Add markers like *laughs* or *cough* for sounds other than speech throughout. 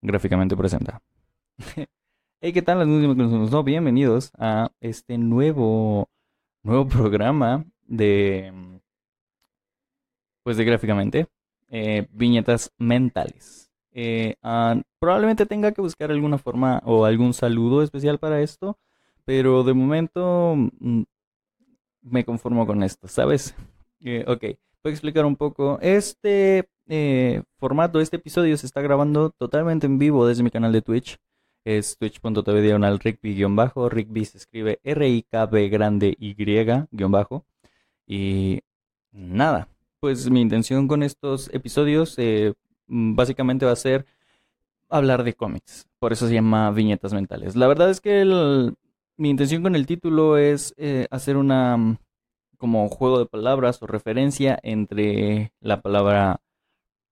gráficamente presenta. *laughs* hey, ¿qué tal? No, bienvenidos a este nuevo, nuevo programa de, pues de gráficamente, eh, viñetas mentales. Eh, ah, probablemente tenga que buscar alguna forma o algún saludo especial para esto, pero de momento mm, me conformo con esto, ¿sabes? Eh, ok, voy a explicar un poco. Este eh, formato, este episodio se está grabando totalmente en vivo desde mi canal de Twitch. Es twitch.tv diagonal. Rigby se escribe R-I-K-B grande Y-bajo. Y nada, pues mi intención con estos episodios eh, básicamente va a ser hablar de cómics. Por eso se llama Viñetas Mentales. La verdad es que mi intención con el título es eh, hacer una como juego de palabras o referencia entre la palabra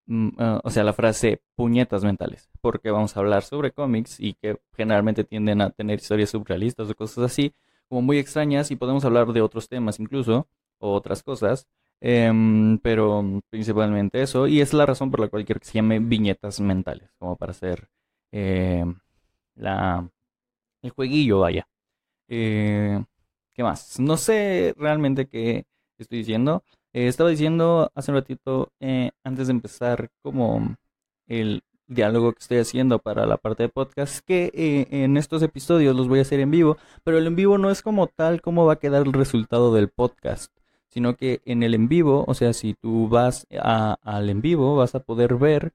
Mm, ah, o sea, la frase puñetas mentales, porque vamos a hablar sobre cómics y que generalmente tienden a tener historias surrealistas o cosas así, como muy extrañas y podemos hablar de otros temas incluso, o otras cosas, em, pero principalmente eso, y es la razón por la cual quiero que se llame viñetas mentales, como para hacer em, la, el jueguillo, vaya. Eh, ¿Qué más? No sé realmente qué estoy diciendo. Eh, estaba diciendo hace un ratito, eh, antes de empezar, como el diálogo que estoy haciendo para la parte de podcast, que eh, en estos episodios los voy a hacer en vivo, pero el en vivo no es como tal cómo va a quedar el resultado del podcast, sino que en el en vivo, o sea, si tú vas al en vivo, vas a poder ver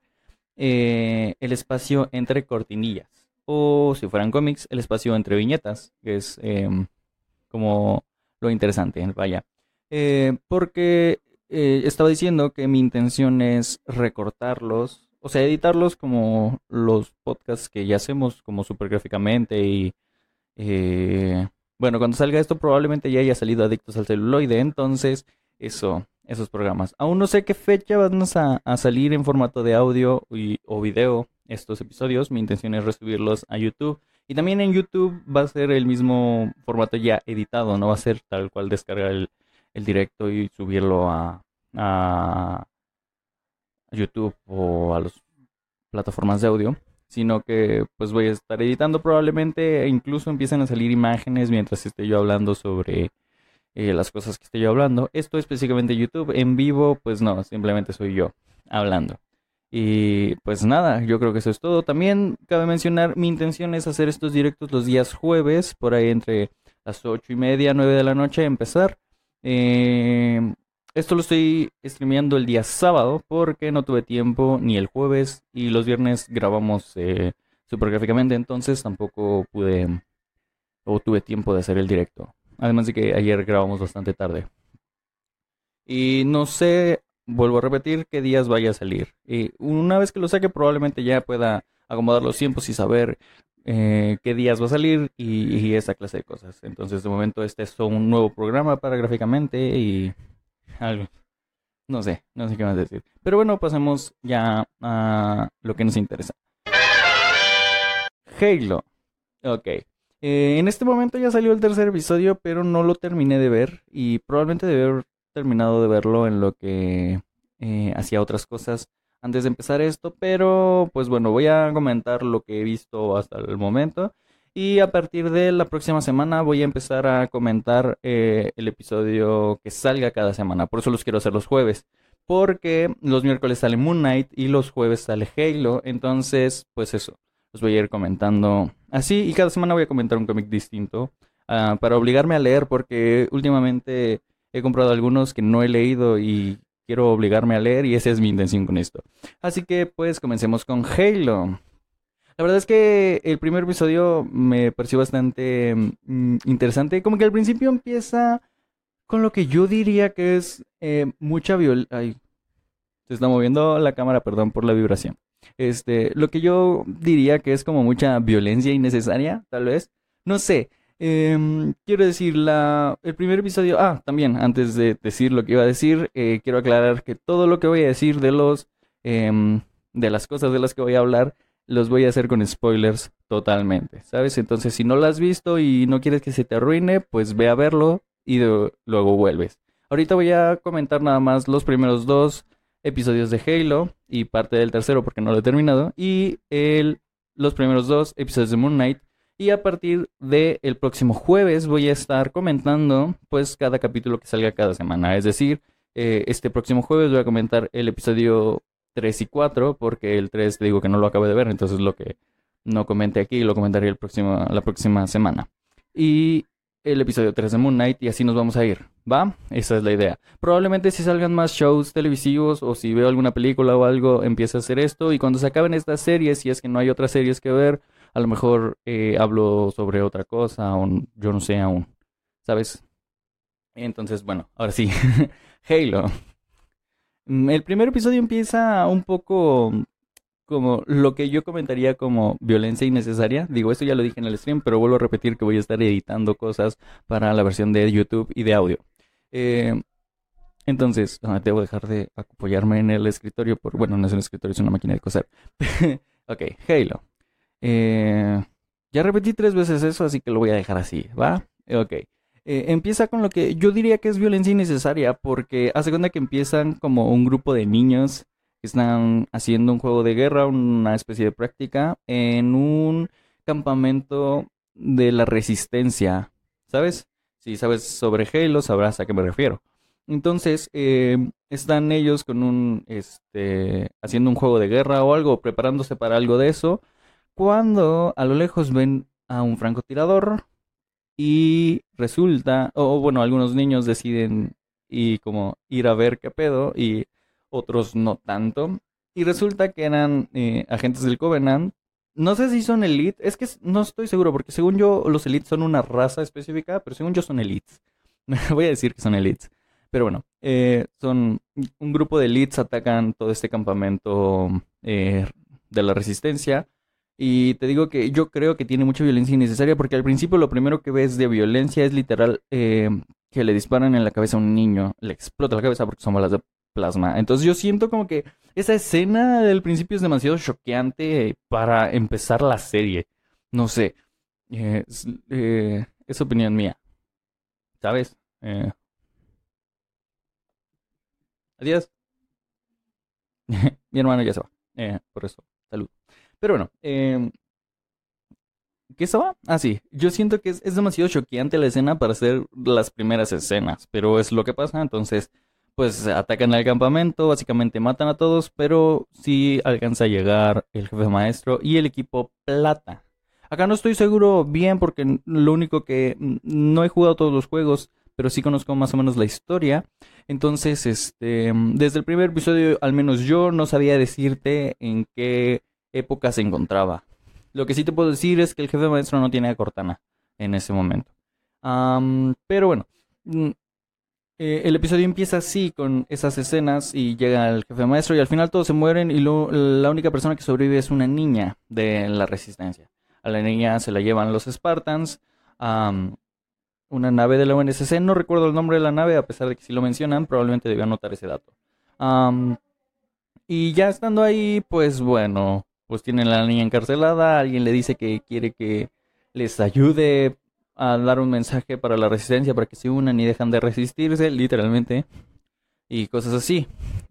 el espacio entre cortinillas, o si fueran cómics, el espacio entre viñetas, que es em, como lo interesante, vaya. Eh, porque eh, estaba diciendo que mi intención es recortarlos, o sea, editarlos como los podcasts que ya hacemos, como super gráficamente y... Eh, bueno, cuando salga esto probablemente ya haya salido Adictos al Celuloide, entonces eso, esos programas. Aún no sé qué fecha van a, salir en formato de audio o video estos episodios, mi intención es resubirlos a YouTube. Y también en YouTube va a ser el mismo formato ya editado, no va a ser tal cual descargar el, el directo y subirlo a, a YouTube o a las plataformas de audio, sino que pues voy a estar editando probablemente e incluso empiecen a salir imágenes mientras esté yo hablando sobre eh, las cosas que estoy yo hablando. Esto específicamente YouTube, en vivo pues no, simplemente soy yo hablando. Y pues nada, yo creo que eso es todo. También cabe mencionar, mi intención es hacer estos directos los días jueves, por ahí entre las ocho y media, nueve de la noche, empezar. Eh, esto lo estoy streameando el día sábado porque no tuve tiempo ni el jueves y los viernes grabamos eh, super gráficamente, entonces tampoco pude o tuve tiempo de hacer el directo. Además de que ayer grabamos bastante tarde. Y no sé, vuelvo a repetir qué días vaya a salir. Y una vez que lo saque probablemente ya pueda acomodar los tiempos y saber eh, qué días va a salir y, esa clase de cosas. Entonces, de momento, este es un nuevo programa para gráficamente y algo. No sé, no sé qué más decir. Pero bueno, pasemos ya a lo que nos interesa. Halo. Ok. Eh, en este momento ya salió el tercer episodio, pero no lo terminé de ver. Y probablemente debe haber terminado de verlo en lo que eh, hacía otras cosas antes de empezar esto, pero pues bueno, voy a comentar lo que he visto hasta el momento. Y a partir de la próxima semana voy a empezar a comentar eh, el episodio que salga cada semana. Por eso los quiero hacer los jueves. Porque los miércoles sale Moon Knight y los jueves sale Halo. Entonces, pues eso. Los voy a ir comentando así. Y cada semana voy a comentar un cómic distinto. Ah, para obligarme a leer. Porque últimamente he comprado algunos que no he leído y quiero obligarme a leer y esa es mi intención con esto. Así que pues comencemos con Halo. La verdad es que el primer episodio me pareció bastante mm, interesante. Como que al principio empieza con lo que yo diría que es eh, mucha violencia. Ay, se está moviendo la cámara, perdón por la vibración. Este, lo que yo diría que es como mucha violencia innecesaria, tal vez. No sé. Em, quiero decir, la, el primer episodio. Ah, también, antes de decir lo que iba a decir, eh, quiero aclarar que todo lo que voy a decir de los. Em, de las cosas de las que voy a hablar, los voy a hacer con spoilers totalmente, ¿sabes? Entonces, si no lo has visto y no quieres que se te arruine, pues ve a verlo y luego vuelves. Ahorita voy a comentar nada más los primeros dos episodios de Halo y parte del tercero porque no lo he terminado y el los primeros dos episodios de Moon Knight. Y a partir del el próximo jueves voy a estar comentando pues cada capítulo que salga cada semana. Es decir, eh, este próximo jueves voy a comentar el episodio 3 y 4 porque el 3 te digo que no lo acabo de ver, entonces lo que no comenté aquí lo comentaré el próximo, la próxima semana. Y el episodio 3 de Moon Knight y así nos vamos a ir, ¿va? Esa es la idea. Probablemente si salgan más shows televisivos o si veo alguna película o algo, empiece a hacer esto y cuando se acaben estas series, si es que no hay otras series que ver, a lo mejor eh, hablo sobre otra cosa o yo no sé aún, ¿sabes? Entonces, bueno, ahora sí, *laughs* Halo. Mm, el primer episodio empieza un poco como lo que yo comentaría como violencia innecesaria. Digo, esto ya lo dije en el stream, pero vuelvo a repetir que voy a estar editando cosas para la versión de YouTube y de audio. Eh, entonces, debo dejar de apoyarme en el escritorio. Por, bueno, no es un escritorio, es una máquina de coser. *laughs* ok, Halo. Eh, ya repetí tres veces eso, así que lo voy a dejar así, ¿va? Ok. Eh, empieza con lo que yo diría que es violencia innecesaria, porque hace cuenta que empiezan como un grupo de niños que están haciendo un juego de guerra, una especie de práctica, en un campamento de la resistencia, ¿sabes? Si sabes sobre Halo, sabrás a qué me refiero. Entonces, eh, están ellos con un, este, haciendo un juego de guerra o algo, preparándose para algo de eso, cuando a lo lejos ven a un francotirador y resulta, o bueno, algunos niños deciden y como ir a ver qué pedo y otros no tanto. Y resulta que eran eh, agentes del Covenant. No sé si son Elite, es que no estoy seguro, porque según yo los Elites son una raza específica, pero según yo son Elites. *laughs* Voy a decir que son Elites. Pero bueno, eh, son un grupo de Elites atacan todo este campamento eh, de la resistencia y te digo que yo creo que tiene mucha violencia innecesaria porque al principio lo primero que ves de violencia es literal eh, que le disparan en la cabeza a un niño, le explota la cabeza porque son balas de plasma. Entonces yo siento como que esa escena del principio es demasiado choqueante para empezar la serie. No sé, eh, es, opinión mía. ¿Sabes? Eh. Adiós. *laughs* Mi hermano ya se va. por eso. Pero bueno, eh, ¿qué estaba? Ah, sí, yo siento que es, demasiado choqueante la escena para hacer las primeras escenas, pero es lo que pasa, entonces, pues atacan al campamento, básicamente matan a todos, pero sí alcanza a llegar el jefe maestro y el equipo plata. Acá no estoy seguro bien porque lo único que no he jugado todos los juegos, pero sí conozco más o menos la historia. Entonces, este, desde el primer episodio, al menos yo no sabía decirte en qué época se encontraba. Lo que sí te puedo decir es que el jefe maestro no tiene a Cortana en ese momento. pero bueno, mm, eh, el episodio empieza así con esas escenas y llega el jefe maestro y al final todos se mueren y la única persona que sobrevive es una niña de la resistencia. A la niña se la llevan los Spartans a una nave de la UNSC. No recuerdo el nombre de la nave, a pesar de que si lo mencionan, probablemente debía anotar ese dato. y ya estando ahí, pues bueno, pues tienen a la niña encarcelada, alguien le dice que quiere que les ayude a dar un mensaje para la resistencia, para que se unan y dejan de resistirse, literalmente, y cosas así.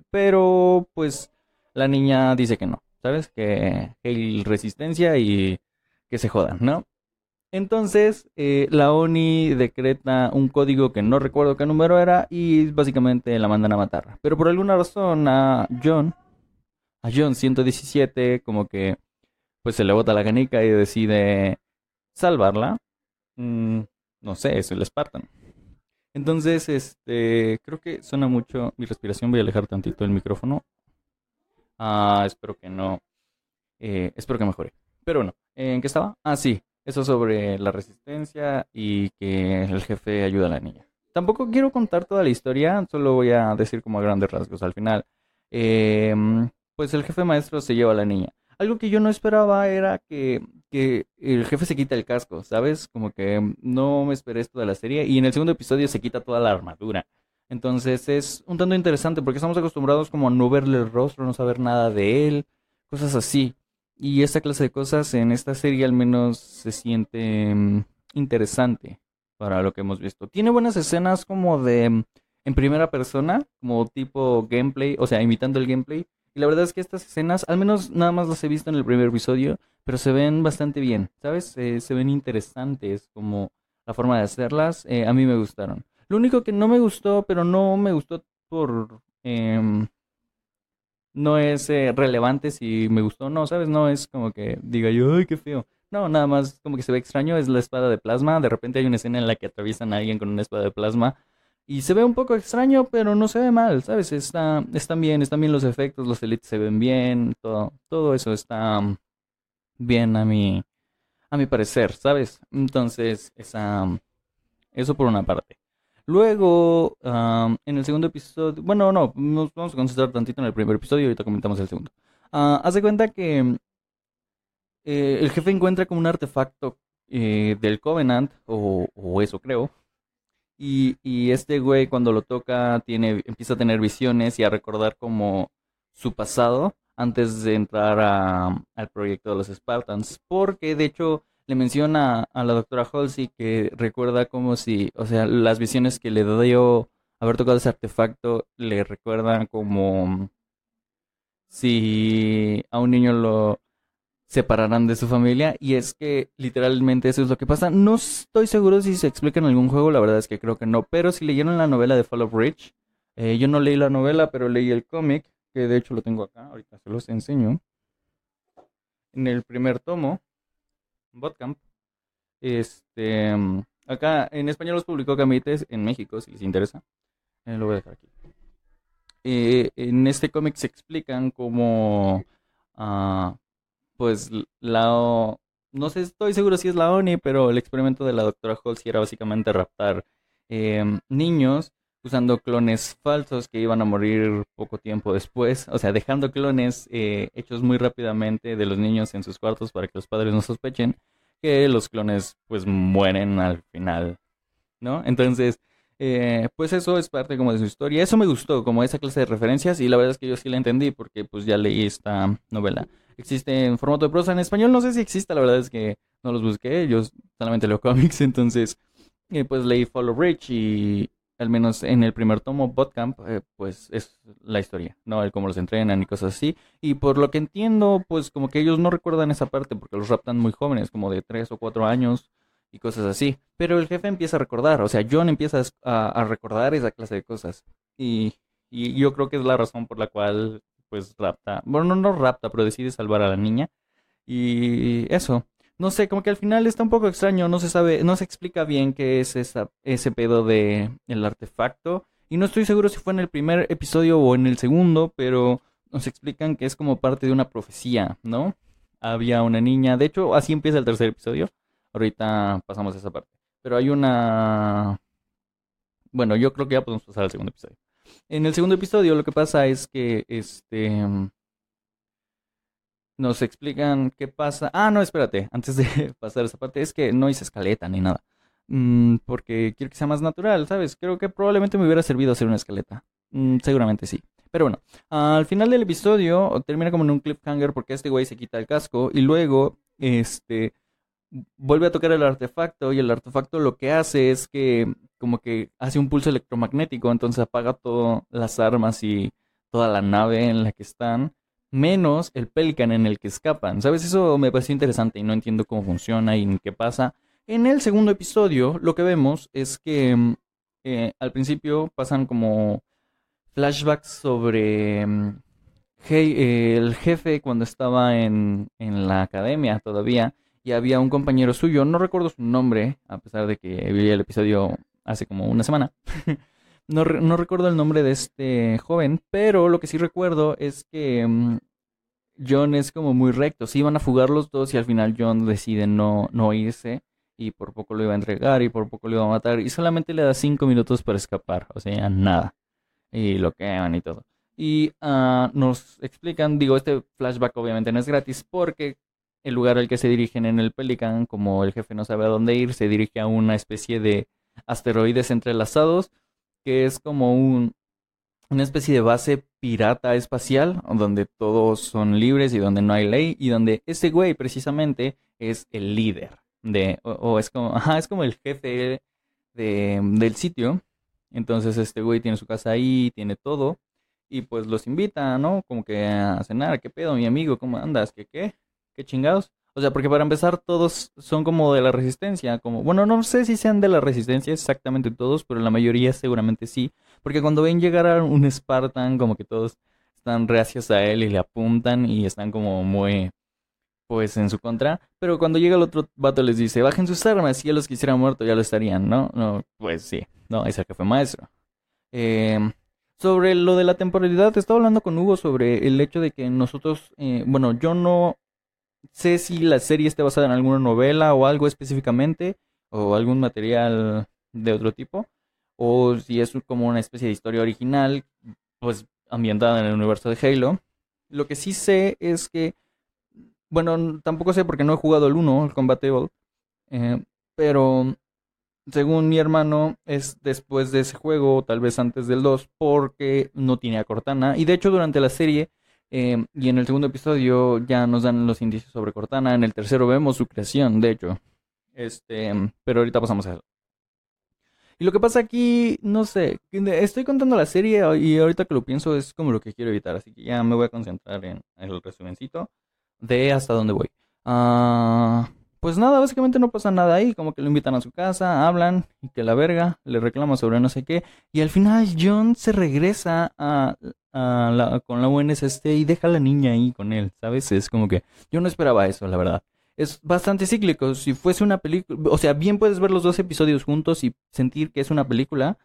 Pero pues la niña dice que no, ¿sabes? Que hay resistencia y que se jodan, ¿no? Entonces, eh, la ONI decreta un código que no recuerdo qué número era y básicamente la mandan a matar. Pero por alguna razón a John, a John 117 como que pues se le bota la canica y decide salvarla. Mm, no sé, es el Spartan. Entonces, este, creo que suena mucho mi respiración. Voy a alejar tantito el micrófono. Ah, espero que no. Eh, espero que mejore. Pero bueno, ¿en qué estaba? Ah, sí, eso sobre la resistencia y que el jefe ayuda a la niña. Tampoco quiero contar toda la historia, solo voy a decir como a grandes rasgos al final. Eh, pues el jefe maestro se lleva a la niña. Algo que yo no esperaba era que, el jefe se quita el casco, ¿sabes? Como que no me esperé esto de la serie. Y en el segundo episodio se quita toda la armadura. Entonces es un tanto interesante porque estamos acostumbrados como a no verle el rostro, no saber nada de él, cosas así. Y esta clase de cosas en esta serie al menos se siente mm, interesante para lo que hemos visto. Tiene buenas escenas como de mm, en primera persona, como tipo gameplay, o sea, imitando el gameplay Y la verdad es que estas escenas, al menos nada más las he visto en el primer episodio, pero se ven bastante bien, ¿sabes? Eh, se ven interesantes como la forma de hacerlas. Eh, a mí me gustaron. Lo único que no me gustó, pero no me gustó por... Em, no es eh, relevante si me gustó o no, ¿sabes? No es como que diga yo, ay, qué feo. No, nada más como que se ve extraño, es la espada de plasma. De repente hay una escena en la que atraviesan a alguien con una espada de plasma. Y se ve un poco extraño, pero no se ve mal, ¿sabes? Está, están bien, están bien los efectos, los elites se ven bien, todo, todo eso está bien a mi, a mi parecer, ¿sabes? Entonces, esa, eso por una parte. Luego, en el segundo episodio, bueno, no, nos vamos a concentrar tantito en el primer episodio ahorita comentamos el segundo. Uh, haz de cuenta que eh, el jefe encuentra como un artefacto eh, del Covenant, o, o, eso creo. Y, y, este güey cuando lo toca tiene, empieza a tener visiones y a recordar como su pasado antes de entrar a, al proyecto de los Spartans. Porque de hecho le menciona a la doctora Halsey que recuerda como si, o sea, las visiones que le dio haber tocado ese artefacto le recuerdan como si a un niño lo separarán de su familia y es que literalmente eso es lo que pasa. No estoy seguro si se explica en algún juego, la verdad es que creo que no, pero si leyeron la novela de Fall of Rich, eh, yo no leí la novela, pero leí el cómic, que de hecho lo tengo acá, ahorita se los enseño. En el primer tomo, Botcamp. Este, acá en español los publicó Camites en México, si les interesa. Eh, lo voy a dejar aquí. Eh, en este cómic se explican cómo, uh, pues, la, no sé, estoy seguro si es la ONI, pero el experimento de la doctora Halsey era básicamente raptar eh, niños usando clones falsos que iban a morir poco tiempo después, o sea, dejando clones eh, hechos muy rápidamente de los niños en sus cuartos para que los padres no sospechen que los clones pues mueren al final, ¿no? Entonces, eh, pues eso es parte como de su historia. Eso me gustó, como esa clase de referencias, y la verdad es que yo sí la entendí porque pues ya leí esta novela. Existe en formato de prosa en español, no sé si existe, la verdad es que no los busqué, yo solamente leo *laughs* cómics, entonces eh, pues leí Follow Rich y, al menos en el primer tomo, Botcamp, eh, pues es la historia, ¿no? El cómo los entrenan y cosas así. Y por lo que entiendo, pues como que ellos no recuerdan esa parte porque los raptan muy jóvenes, como de 3 o 4 años y cosas así. Pero el jefe empieza a recordar, o sea, John empieza a, recordar esa clase de cosas. Y, y, yo creo que es la razón por la cual, pues, rapta, bueno, no, rapta, pero decide salvar a la niña. Y eso no sé, como que al final está un poco extraño, no se sabe, no se explica bien qué es esa, ese pedo de el artefacto. Y no estoy seguro si fue en el primer episodio o en el segundo, pero nos explican que es como parte de una profecía, ¿no? Había una niña, de hecho, así empieza el tercer episodio. Ahorita pasamos a esa parte. Pero hay una... Bueno, yo creo que ya podemos pasar al segundo episodio. En el segundo episodio lo que pasa es que este nos explican qué pasa. Ah, no, espérate, antes de *laughs* pasar a esa parte, es que no hice escaleta ni nada. Mm, porque quiero que sea más natural, ¿sabes? Creo que probablemente me hubiera servido hacer una escaleta. Mm, seguramente sí. Pero bueno, al final del episodio termina como en un cliffhanger porque este güey se quita el casco y luego, este, vuelve a tocar el artefacto y el artefacto lo que hace es que como que hace un pulso electromagnético, entonces apaga todas las armas y toda la nave en la que están menos el Pelican en el que escapan. ¿Sabes? Eso me pareció interesante y no entiendo cómo funciona y qué pasa. En el segundo episodio lo que vemos es que mm, eh, al principio pasan como flashbacks sobre mm, el jefe cuando estaba en, en la academia todavía y había un compañero suyo, no recuerdo su nombre, a pesar de que vi el episodio hace como una semana. *laughs* No, no, recuerdo el nombre de este joven, pero lo que sí recuerdo es que mm, John es como muy recto. Se iban a fugar los dos y al final John decide no, no irse y por poco lo iba a entregar y por poco lo iba a matar y solamente le da cinco minutos para escapar, o sea, nada. Y lo queman y todo. Y uh, nos explican, digo, este flashback obviamente no es gratis porque el lugar al que se dirigen en el Pelican, como el jefe no sabe a dónde ir, se dirige a una especie de asteroides entrelazados que es como un, una especie de base pirata espacial, donde todos son libres y donde no hay ley, y donde ese güey precisamente es el líder de, o, es como, *laughs* ajá, es como el jefe de, del sitio. Entonces este güey tiene su casa ahí, tiene todo. y pues los invita, ¿no? Como que a cenar, ¿qué pedo, mi amigo? ¿Cómo andas? ¿Qué qué? ¿Qué chingados? O sea, porque para empezar todos son como de la resistencia, como, bueno, no sé si sean de la resistencia exactamente todos, pero la mayoría seguramente sí, porque cuando ven llegar a un Spartan, como que todos están reacios a él y le apuntan y están como muy, pues, en su contra, pero cuando llega el otro vato les dice, bajen sus armas, si ya los quisieran muerto ya lo estarían, ¿no? No, pues sí, no, ese que fue maestro. Eh, sobre lo de la temporalidad, estaba hablando con Hugo sobre el hecho de que nosotros, eh, bueno, yo no sé si la serie esté basada en alguna novela o algo específicamente, o algún material de otro tipo, o si es como una especie de historia original, pues ambientada en el universo de Halo. Lo que sí sé es que, bueno, tampoco sé porque no he jugado el 1, el Combatable, eh, pero según mi hermano, es después de ese juego, tal vez antes del 2, porque no tiene a Cortana. Y de hecho, durante la serie eh, y en el segundo episodio ya nos dan los indicios sobre Cortana. En el tercero vemos su creación, de hecho. Este, pero ahorita pasamos a eso. Y lo que pasa aquí, no sé, estoy contando la serie y ahorita que lo pienso es como lo que quiero evitar, así que ya me voy a concentrar en el resumencito de hasta dónde voy. Ah pues nada, básicamente no pasa nada ahí, como que lo invitan a su casa, hablan y que la verga le reclama sobre no sé qué, y al final John se regresa a, la, con la UNSC y deja a la niña ahí con él, ¿sabes? Es como que yo no esperaba eso, la verdad. Es bastante cíclico, si fuese una película, o sea, bien puedes ver los dos episodios juntos y sentir que es una película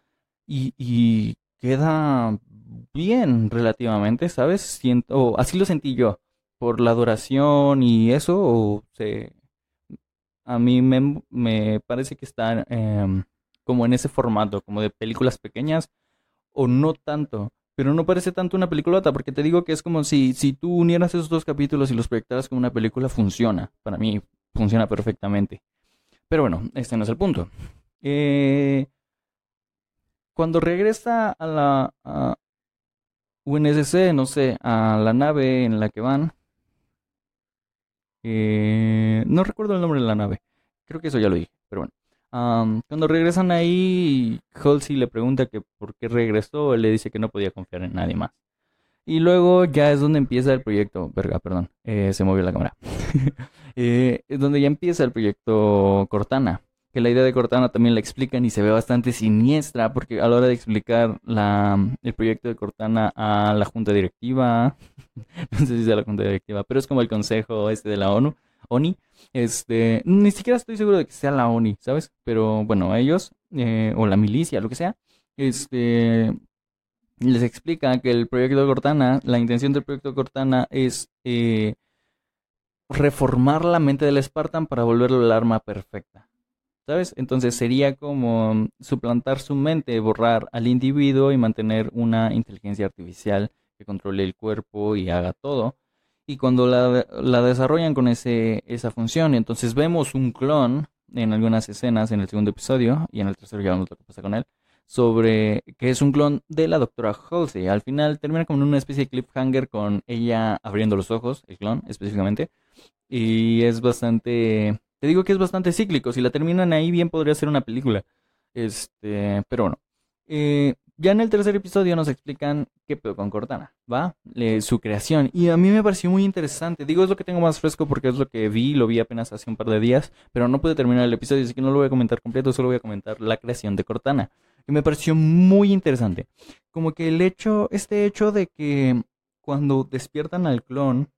y, y queda bien relativamente, ¿sabes? Siento, así lo sentí yo, por la duración y eso, o se a mí me, me parece que está em, como en ese formato, como de películas pequeñas, o no tanto, pero no parece tanto una peliculota, porque te digo que es como si, si tú unieras esos dos capítulos y los proyectaras como una película, funciona. Para mí funciona perfectamente. Pero bueno, este no es el punto. Eh, cuando regresa a la a UNSC, no sé, a la nave en la que van, eh, no recuerdo el nombre de la nave. Creo que eso ya lo dije, pero bueno. cuando regresan ahí, Halsey le pregunta que por qué regresó. Él le dice que no podía confiar en nadie más. Y luego ya es donde empieza el proyecto. Verga, perdón. Eh, se movió la cámara. *laughs* Eh, es donde ya empieza el proyecto Cortana. Que la idea de Cortana también la explican y se ve bastante siniestra. Porque a la hora de explicar el proyecto de Cortana a la junta directiva. *laughs* no sé si sea la junta directiva, pero es como el consejo este de la ONU. ONI. Este, ni siquiera estoy seguro de que sea la ONI, ¿sabes? Pero bueno, ellos, eh, o la milicia, lo que sea, este, les explica que el proyecto de Cortana, la intención del proyecto de Cortana es eh, reformar la mente del Spartan para volverlo el arma perfecta. ¿Sabes? Entonces sería como suplantar su mente, borrar al individuo y mantener una inteligencia artificial que controle el cuerpo y haga todo. Y cuando la, la desarrollan con ese, esa función, entonces vemos un clon en algunas escenas en el segundo episodio, y en el tercero ya vemos lo que pasa con él, sobre que es un clon de la doctora Halsey. Al final termina como una especie de cliffhanger con ella abriendo los ojos, el clon específicamente, y es bastante, te digo que es bastante cíclico, si la terminan ahí bien podría ser una película, este, pero bueno. Eh, ya en el tercer episodio nos explican qué pedo con Cortana, ¿va? su creación. Y a mí me pareció muy interesante. Digo, es lo que tengo más fresco porque es lo que vi, lo vi apenas hace un par de días, pero no pude terminar el episodio, así que no lo voy a comentar completo, solo voy a comentar la creación de Cortana. Y me pareció muy interesante. Como que el hecho, este hecho de que cuando despiertan al clon,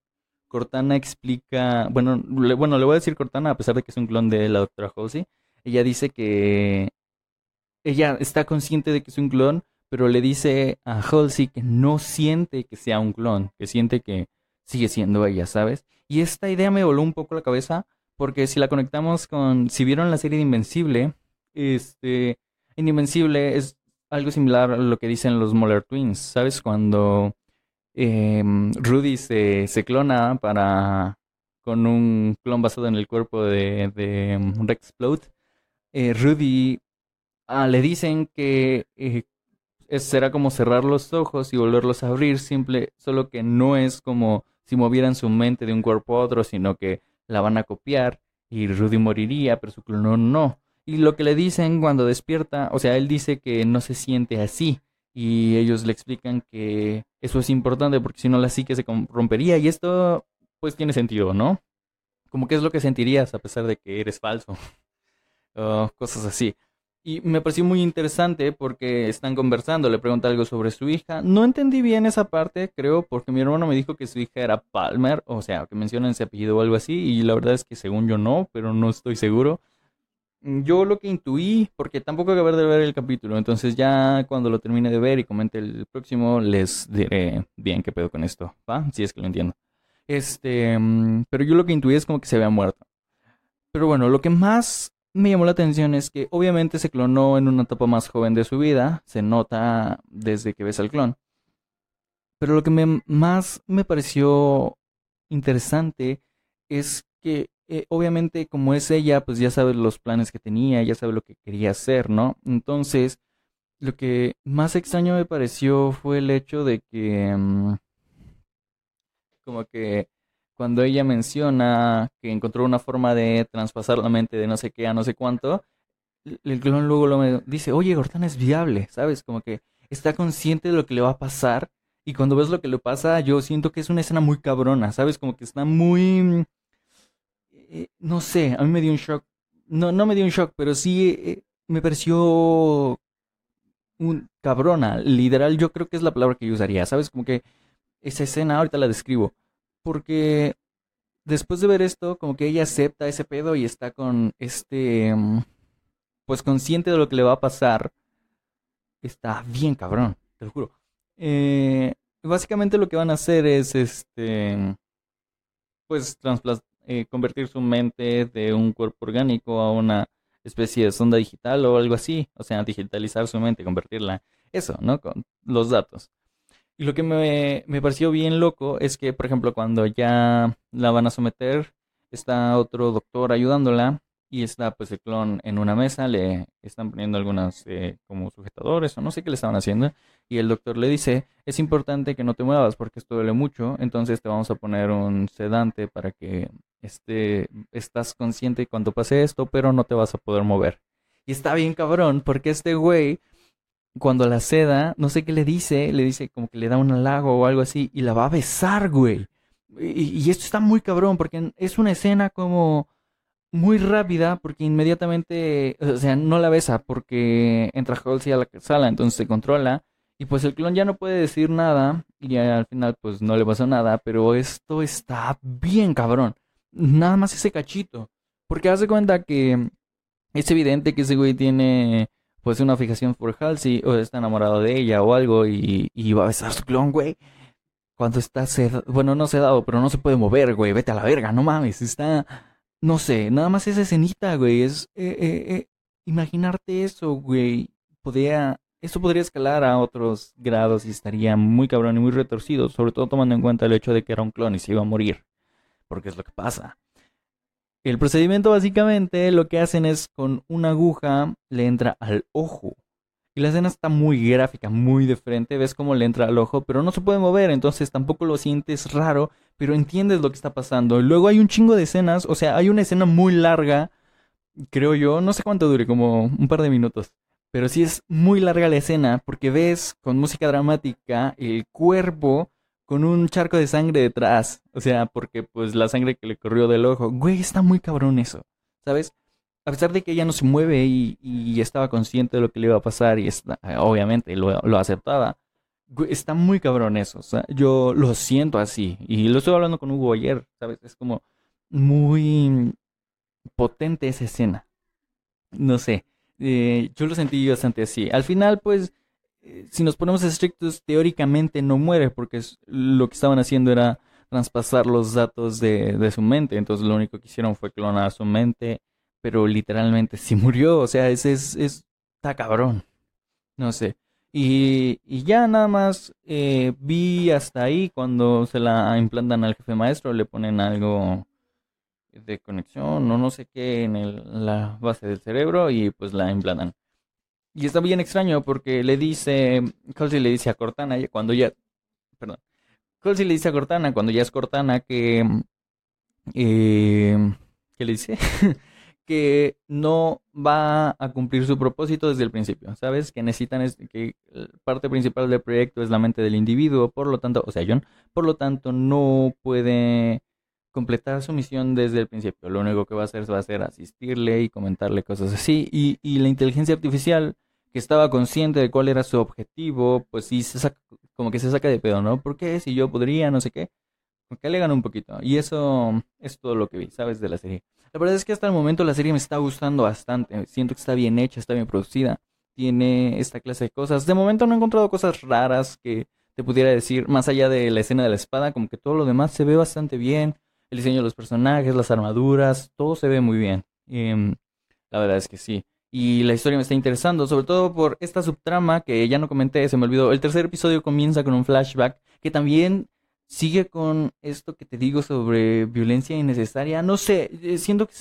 Cortana explica, bueno, le, bueno, le voy a decir Cortana a pesar de que es un clon de la doctora Halsey. Ella dice que ella está consciente de que es un clon, pero le dice a Halsey que no siente que sea un clon, que siente que sigue siendo ella, ¿sabes? Y esta idea me voló un poco la cabeza, porque si la conectamos con, si vieron la serie de Invencible, este, en Invencible es algo similar a lo que dicen los Moller Twins, ¿sabes? Cuando em, Rudy se, clona para con un clon basado en el cuerpo de, de um, Rexplode, eh, Rudy ah, le dicen que eh, será como cerrar los ojos y volverlos a abrir, simple, solo que no es como si movieran su mente de un cuerpo a otro, sino que la van a copiar y Rudy moriría, pero su clon no. Y lo que le dicen cuando despierta, o sea, él dice que no se siente así, y ellos le explican que eso es importante porque si no la psique se rompería y esto pues tiene sentido, ¿no? Como que es lo que sentirías a pesar de que eres falso. *laughs* cosas así. Y me pareció muy interesante porque están conversando, le pregunta algo sobre su hija. No entendí bien esa parte, creo, porque mi hermano me dijo que su hija era Palmer, o sea, que mencionan ese apellido o algo así, y la verdad es que según yo no, pero no estoy seguro. Yo lo que intuí, porque tampoco acabé de ver el capítulo, entonces ya cuando lo termine de ver y comente el próximo, les diré bien qué pedo con esto, ¿va? Si es que lo entiendo. Este, mm, pero yo lo que intuí es como que se había muerto. Pero bueno, lo que más me llamó la atención es que obviamente se clonó en una etapa más joven de su vida, se nota desde que ves al clon. Pero lo que me, más me pareció interesante es que eh, obviamente como es ella, pues ya sabe los planes que tenía, ya sabe lo que quería hacer, ¿no? Entonces, lo que más extraño me pareció fue el hecho de que... Mm, como que cuando ella menciona que encontró una forma de traspasar la mente de no sé qué a no sé cuánto, el clon luego lo dice, oye, Gortana es viable, ¿sabes? Como que está consciente de lo que le va a pasar y cuando ves lo que le pasa, yo siento que es una escena muy cabrona, ¿sabes? Como que está muy... Eh, no sé, a mí me dio un shock. No, no me dio un shock, pero sí eh, me pareció un cabrona. Literal, yo creo que es la palabra que yo usaría, ¿sabes? Como que esa escena, ahorita la describo porque después de ver esto, como que ella acepta ese pedo y está con este, mm, pues consciente de lo que le va a pasar. Está bien cabrón, te lo juro. Eh, básicamente lo que van a hacer es, este, pues eh, convertir su mente de un cuerpo orgánico a una especie de sonda digital o algo así. O sea, digitalizar su mente, convertirla, eso, ¿no? Con los datos. Y lo que me, me, pareció bien loco es que, por ejemplo, cuando ya la van a someter, está otro doctor ayudándola y está pues el clon en una mesa, le están poniendo algunas eh, como sujetadores o no sé qué le estaban haciendo y el doctor le dice, es importante que no te muevas porque esto duele mucho, entonces te vamos a poner un sedante para que este, estás consciente cuando pase esto, pero no te vas a poder mover. Y está bien cabrón porque este güey cuando la seda, no sé qué le dice, le dice como que le da un halago o algo así, y la va a besar, güey. Y, esto está muy cabrón, porque es una escena como muy rápida, porque inmediatamente, o sea, no la besa, porque entra Halsey a la sala, entonces se controla, y pues el clon ya no puede decir nada, y al final pues no le pasó nada, pero esto está bien cabrón. Nada más ese cachito, porque hace cuenta que es evidente que ese güey tiene pues una fijación por Halsey o está enamorado de ella o algo y, y va a besar su clon, güey. Cuando está sedado, bueno, no sedado, pero no se puede mover, güey, vete a la verga, no mames, está, no sé, nada más esa escenita, güey, es, eh, eh, eh, imaginarte eso, güey, podría, eso podría escalar a otros grados y estaría muy cabrón y muy retorcido, sobre todo tomando en cuenta el hecho de que era un clon y se iba a morir, porque es lo que pasa. El procedimiento básicamente lo que hacen es con una aguja le entra al ojo. Y la escena está muy gráfica, muy de frente, ves cómo le entra al ojo, pero no se puede mover, entonces tampoco lo sientes raro, pero entiendes lo que está pasando. Luego hay un chingo de escenas, o sea, hay una escena muy larga, creo yo, no sé cuánto dure, como un par de minutos. Pero sí es muy larga la escena porque ves con música dramática el cuerpo con un charco de sangre detrás. O sea, porque pues la sangre que le corrió del ojo. Güey, está muy cabrón eso. ¿Sabes? A pesar de que ella no se mueve y, estaba consciente de lo que le iba a pasar y obviamente lo, lo aceptaba. está muy cabrón eso. O yo lo siento así. Y lo estoy hablando con Hugo ayer, ¿sabes? Es como muy potente esa escena. No sé. Eh, yo lo sentí bastante así. Al final, pues, si nos ponemos estrictos, teóricamente no muere, porque lo que estaban haciendo era traspasar los datos de, su mente. Entonces lo único que hicieron fue clonar su mente, pero literalmente sí murió. O sea, ese es, es está cabrón. No sé. Y, y ya nada más eh, vi hasta ahí cuando se la implantan al jefe maestro, le ponen algo de conexión o no sé qué en la base del cerebro y pues la implantan. Y está bien extraño porque le dice, Colsey le dice a Cortana, cuando ya, perdón, Colsey le dice a Cortana, cuando ya es Cortana, que, eh, ¿qué le dice? *laughs* que no va a cumplir su propósito desde el principio, ¿sabes? Que necesitan, es, que parte principal del proyecto es la mente del individuo, por lo tanto, o sea, John, por lo tanto, no puede completar su misión desde el principio. Lo único que va a hacer va a ser asistirle y comentarle cosas así. Y, y la inteligencia artificial, que estaba consciente de cuál era su objetivo, pues sí, se saca, como que se saca de pedo, ¿no? ¿Por qué? Si yo podría, no sé qué. Porque le un poquito. Y eso es todo lo que vi, ¿sabes? De la serie. La verdad es que hasta el momento la serie me está gustando bastante. Siento que está bien hecha, está bien producida. Tiene esta clase de cosas. De momento no he encontrado cosas raras que te pudiera decir, más allá de la escena de la espada, como que todo lo demás se ve bastante bien. El diseño de los personajes, las armaduras, todo se ve muy bien. Em, la verdad es que sí. Y la historia me está interesando, sobre todo por esta subtrama que ya no comenté, se me olvidó. El tercer episodio comienza con un flashback que también sigue con esto que te digo sobre violencia innecesaria. No sé, eh, siento que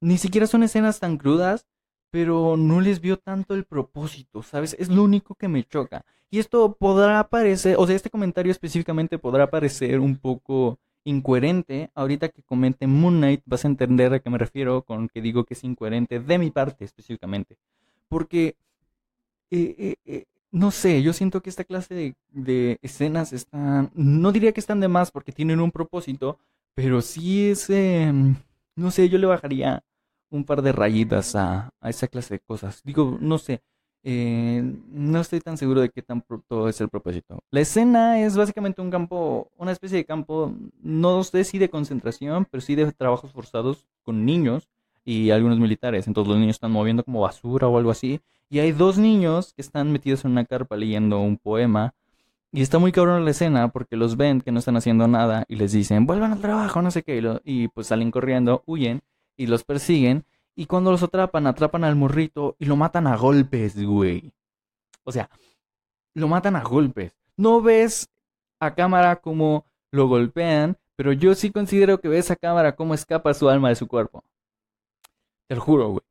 ni siquiera son escenas tan crudas, pero no les vio tanto el propósito, ¿sabes? Es lo único que me choca. Y esto podrá parecer, o sea, este comentario específicamente podrá parecer un poco incoherente. Ahorita que comente Moon Knight vas a entender a qué me refiero con que digo que es incoherente de mi parte específicamente. Porque eh, eh, eh no sé, yo siento que esta clase de, escenas están, no diría que están de más porque tienen un propósito, pero sí es, em, no sé, yo le bajaría un par de rayitas a, esa clase de cosas. Digo, no sé, eh, no estoy tan seguro de qué tan todo es el propósito. La escena es básicamente un campo, una especie de campo, no sé si de concentración, pero sí de trabajos forzados con niños y algunos militares. Entonces los niños están moviendo como basura o algo así. Y hay dos niños que están metidos en una carpa leyendo un poema. Y está muy cabrón la escena porque los ven que no están haciendo nada y les dicen, vuelvan al trabajo, no sé qué. Y, pues salen corriendo, huyen y los persiguen. Y cuando los atrapan, atrapan al morrito y lo matan a golpes, güey. O sea, lo matan a golpes. No ves a cámara como lo golpean, pero yo sí considero que ves a cámara cómo escapa su alma de su cuerpo. Te lo juro, güey.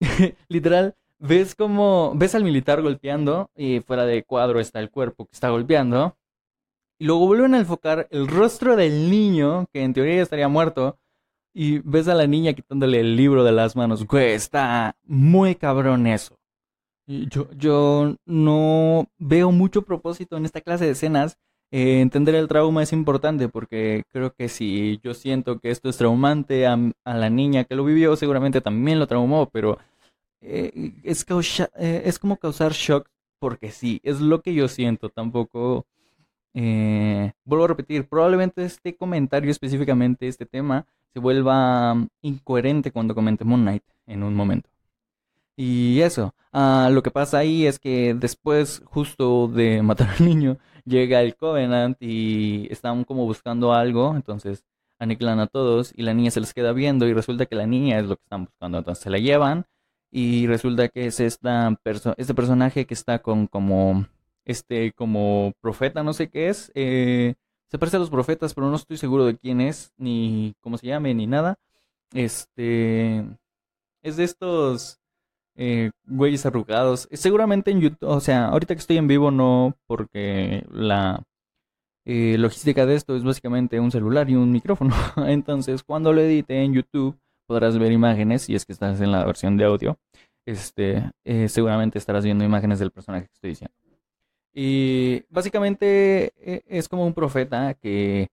*laughs* Literal, ves como, ves al militar golpeando y fuera de cuadro está el cuerpo que está golpeando. Y luego vuelven a enfocar el rostro del niño, que en teoría ya estaría muerto, y ves a la niña quitándole el libro de las manos. Güey, está muy cabrón eso. Yo, yo no veo mucho propósito en esta clase de escenas eh, entender el trauma es importante porque creo que si yo siento que esto es traumante a, la niña que lo vivió, seguramente también lo traumó, pero eh, es, eh, es como causar shock porque sí, es lo que yo siento, tampoco... vuelvo a repetir, probablemente este comentario específicamente, este tema, se vuelva mm, incoherente cuando comente Moon Knight en un momento. Y eso, ah, lo que pasa ahí es que después justo de *laughs* matar al niño, llega el Covenant y están como buscando algo, entonces aniquilan a todos y la niña se les queda viendo y resulta que la niña es lo que están buscando, entonces se la llevan y resulta que es esta perso este personaje que está con como este como profeta, no sé qué es, eh, se parece a los profetas, pero no estoy seguro de quién es, ni cómo se llame, ni nada. Este es de estos eh, güeyes arrugados. Seguramente en YouTube, o sea, ahorita que estoy en vivo no, porque la eh, logística de esto es básicamente un celular y un micrófono. *laughs* Entonces, cuando lo edite en YouTube, podrás ver imágenes, si es que estás en la versión de audio. Este, eh, seguramente estarás viendo imágenes del personaje que estoy diciendo. Y básicamente eh, es como un profeta que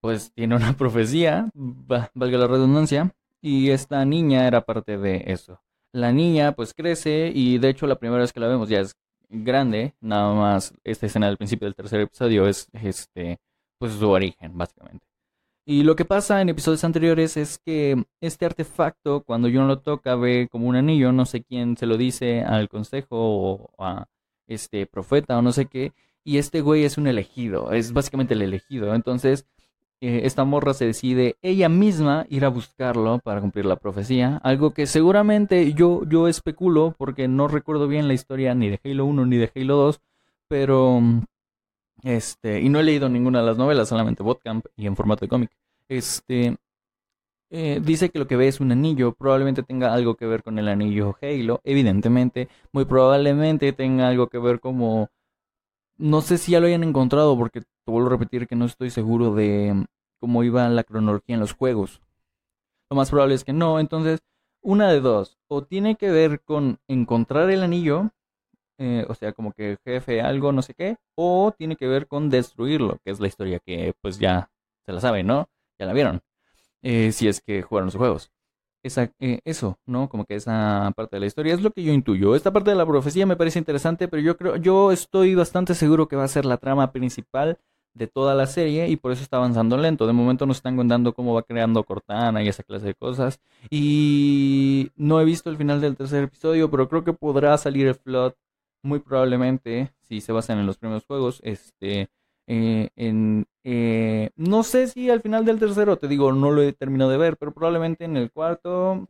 pues tiene una *laughs* profecía, valga la redundancia, y esta niña era parte de eso. La niña pues crece y de hecho la primera vez que la vemos ya es grande, nada más esta escena del principio del tercer episodio es este pues su origen básicamente. Y lo que pasa en episodios anteriores es que este artefacto cuando no lo toca ve como un anillo, no sé quién se lo dice al consejo o a este profeta o no sé qué, y este güey es un elegido, es básicamente el elegido. Entonces, eh, esta morra se decide ella misma ir a buscarlo para cumplir la profecía, algo que seguramente yo, yo especulo porque no recuerdo bien la historia ni de Halo 1 ni de Halo 2, pero este, y no he leído ninguna de las novelas, solamente Botcamp y en formato de cómic. Este, eh, dice que lo que ve es un anillo, probablemente tenga algo que ver con el anillo Halo, evidentemente, muy probablemente tenga algo que ver como no sé si ya lo hayan encontrado porque te vuelvo a repetir que no estoy seguro de cómo iba la cronología en los juegos. Lo más probable es que no. Entonces, una de dos, o tiene que ver con encontrar el anillo, eh, o sea, como que jefe algo, no sé qué, o tiene que ver con destruirlo, que es la historia que pues ya se la sabe, ¿no? Ya la vieron, eh, si es que jugaron los juegos. Esa, eh, eso, ¿no? Como que esa parte de la historia es lo que yo intuyo. Esta parte de la profecía me parece interesante, pero yo creo, yo estoy bastante seguro que va a ser la trama principal de toda la serie y por eso está avanzando lento. De momento nos están contando cómo va creando Cortana y esa clase de cosas. Y no he visto el final del tercer episodio, pero creo que podrá salir el Flood muy probablemente, si se basan en los primeros juegos, este, eh, eh, no sé si al final del tercero, te digo, no lo he terminado de ver, pero probablemente en el cuarto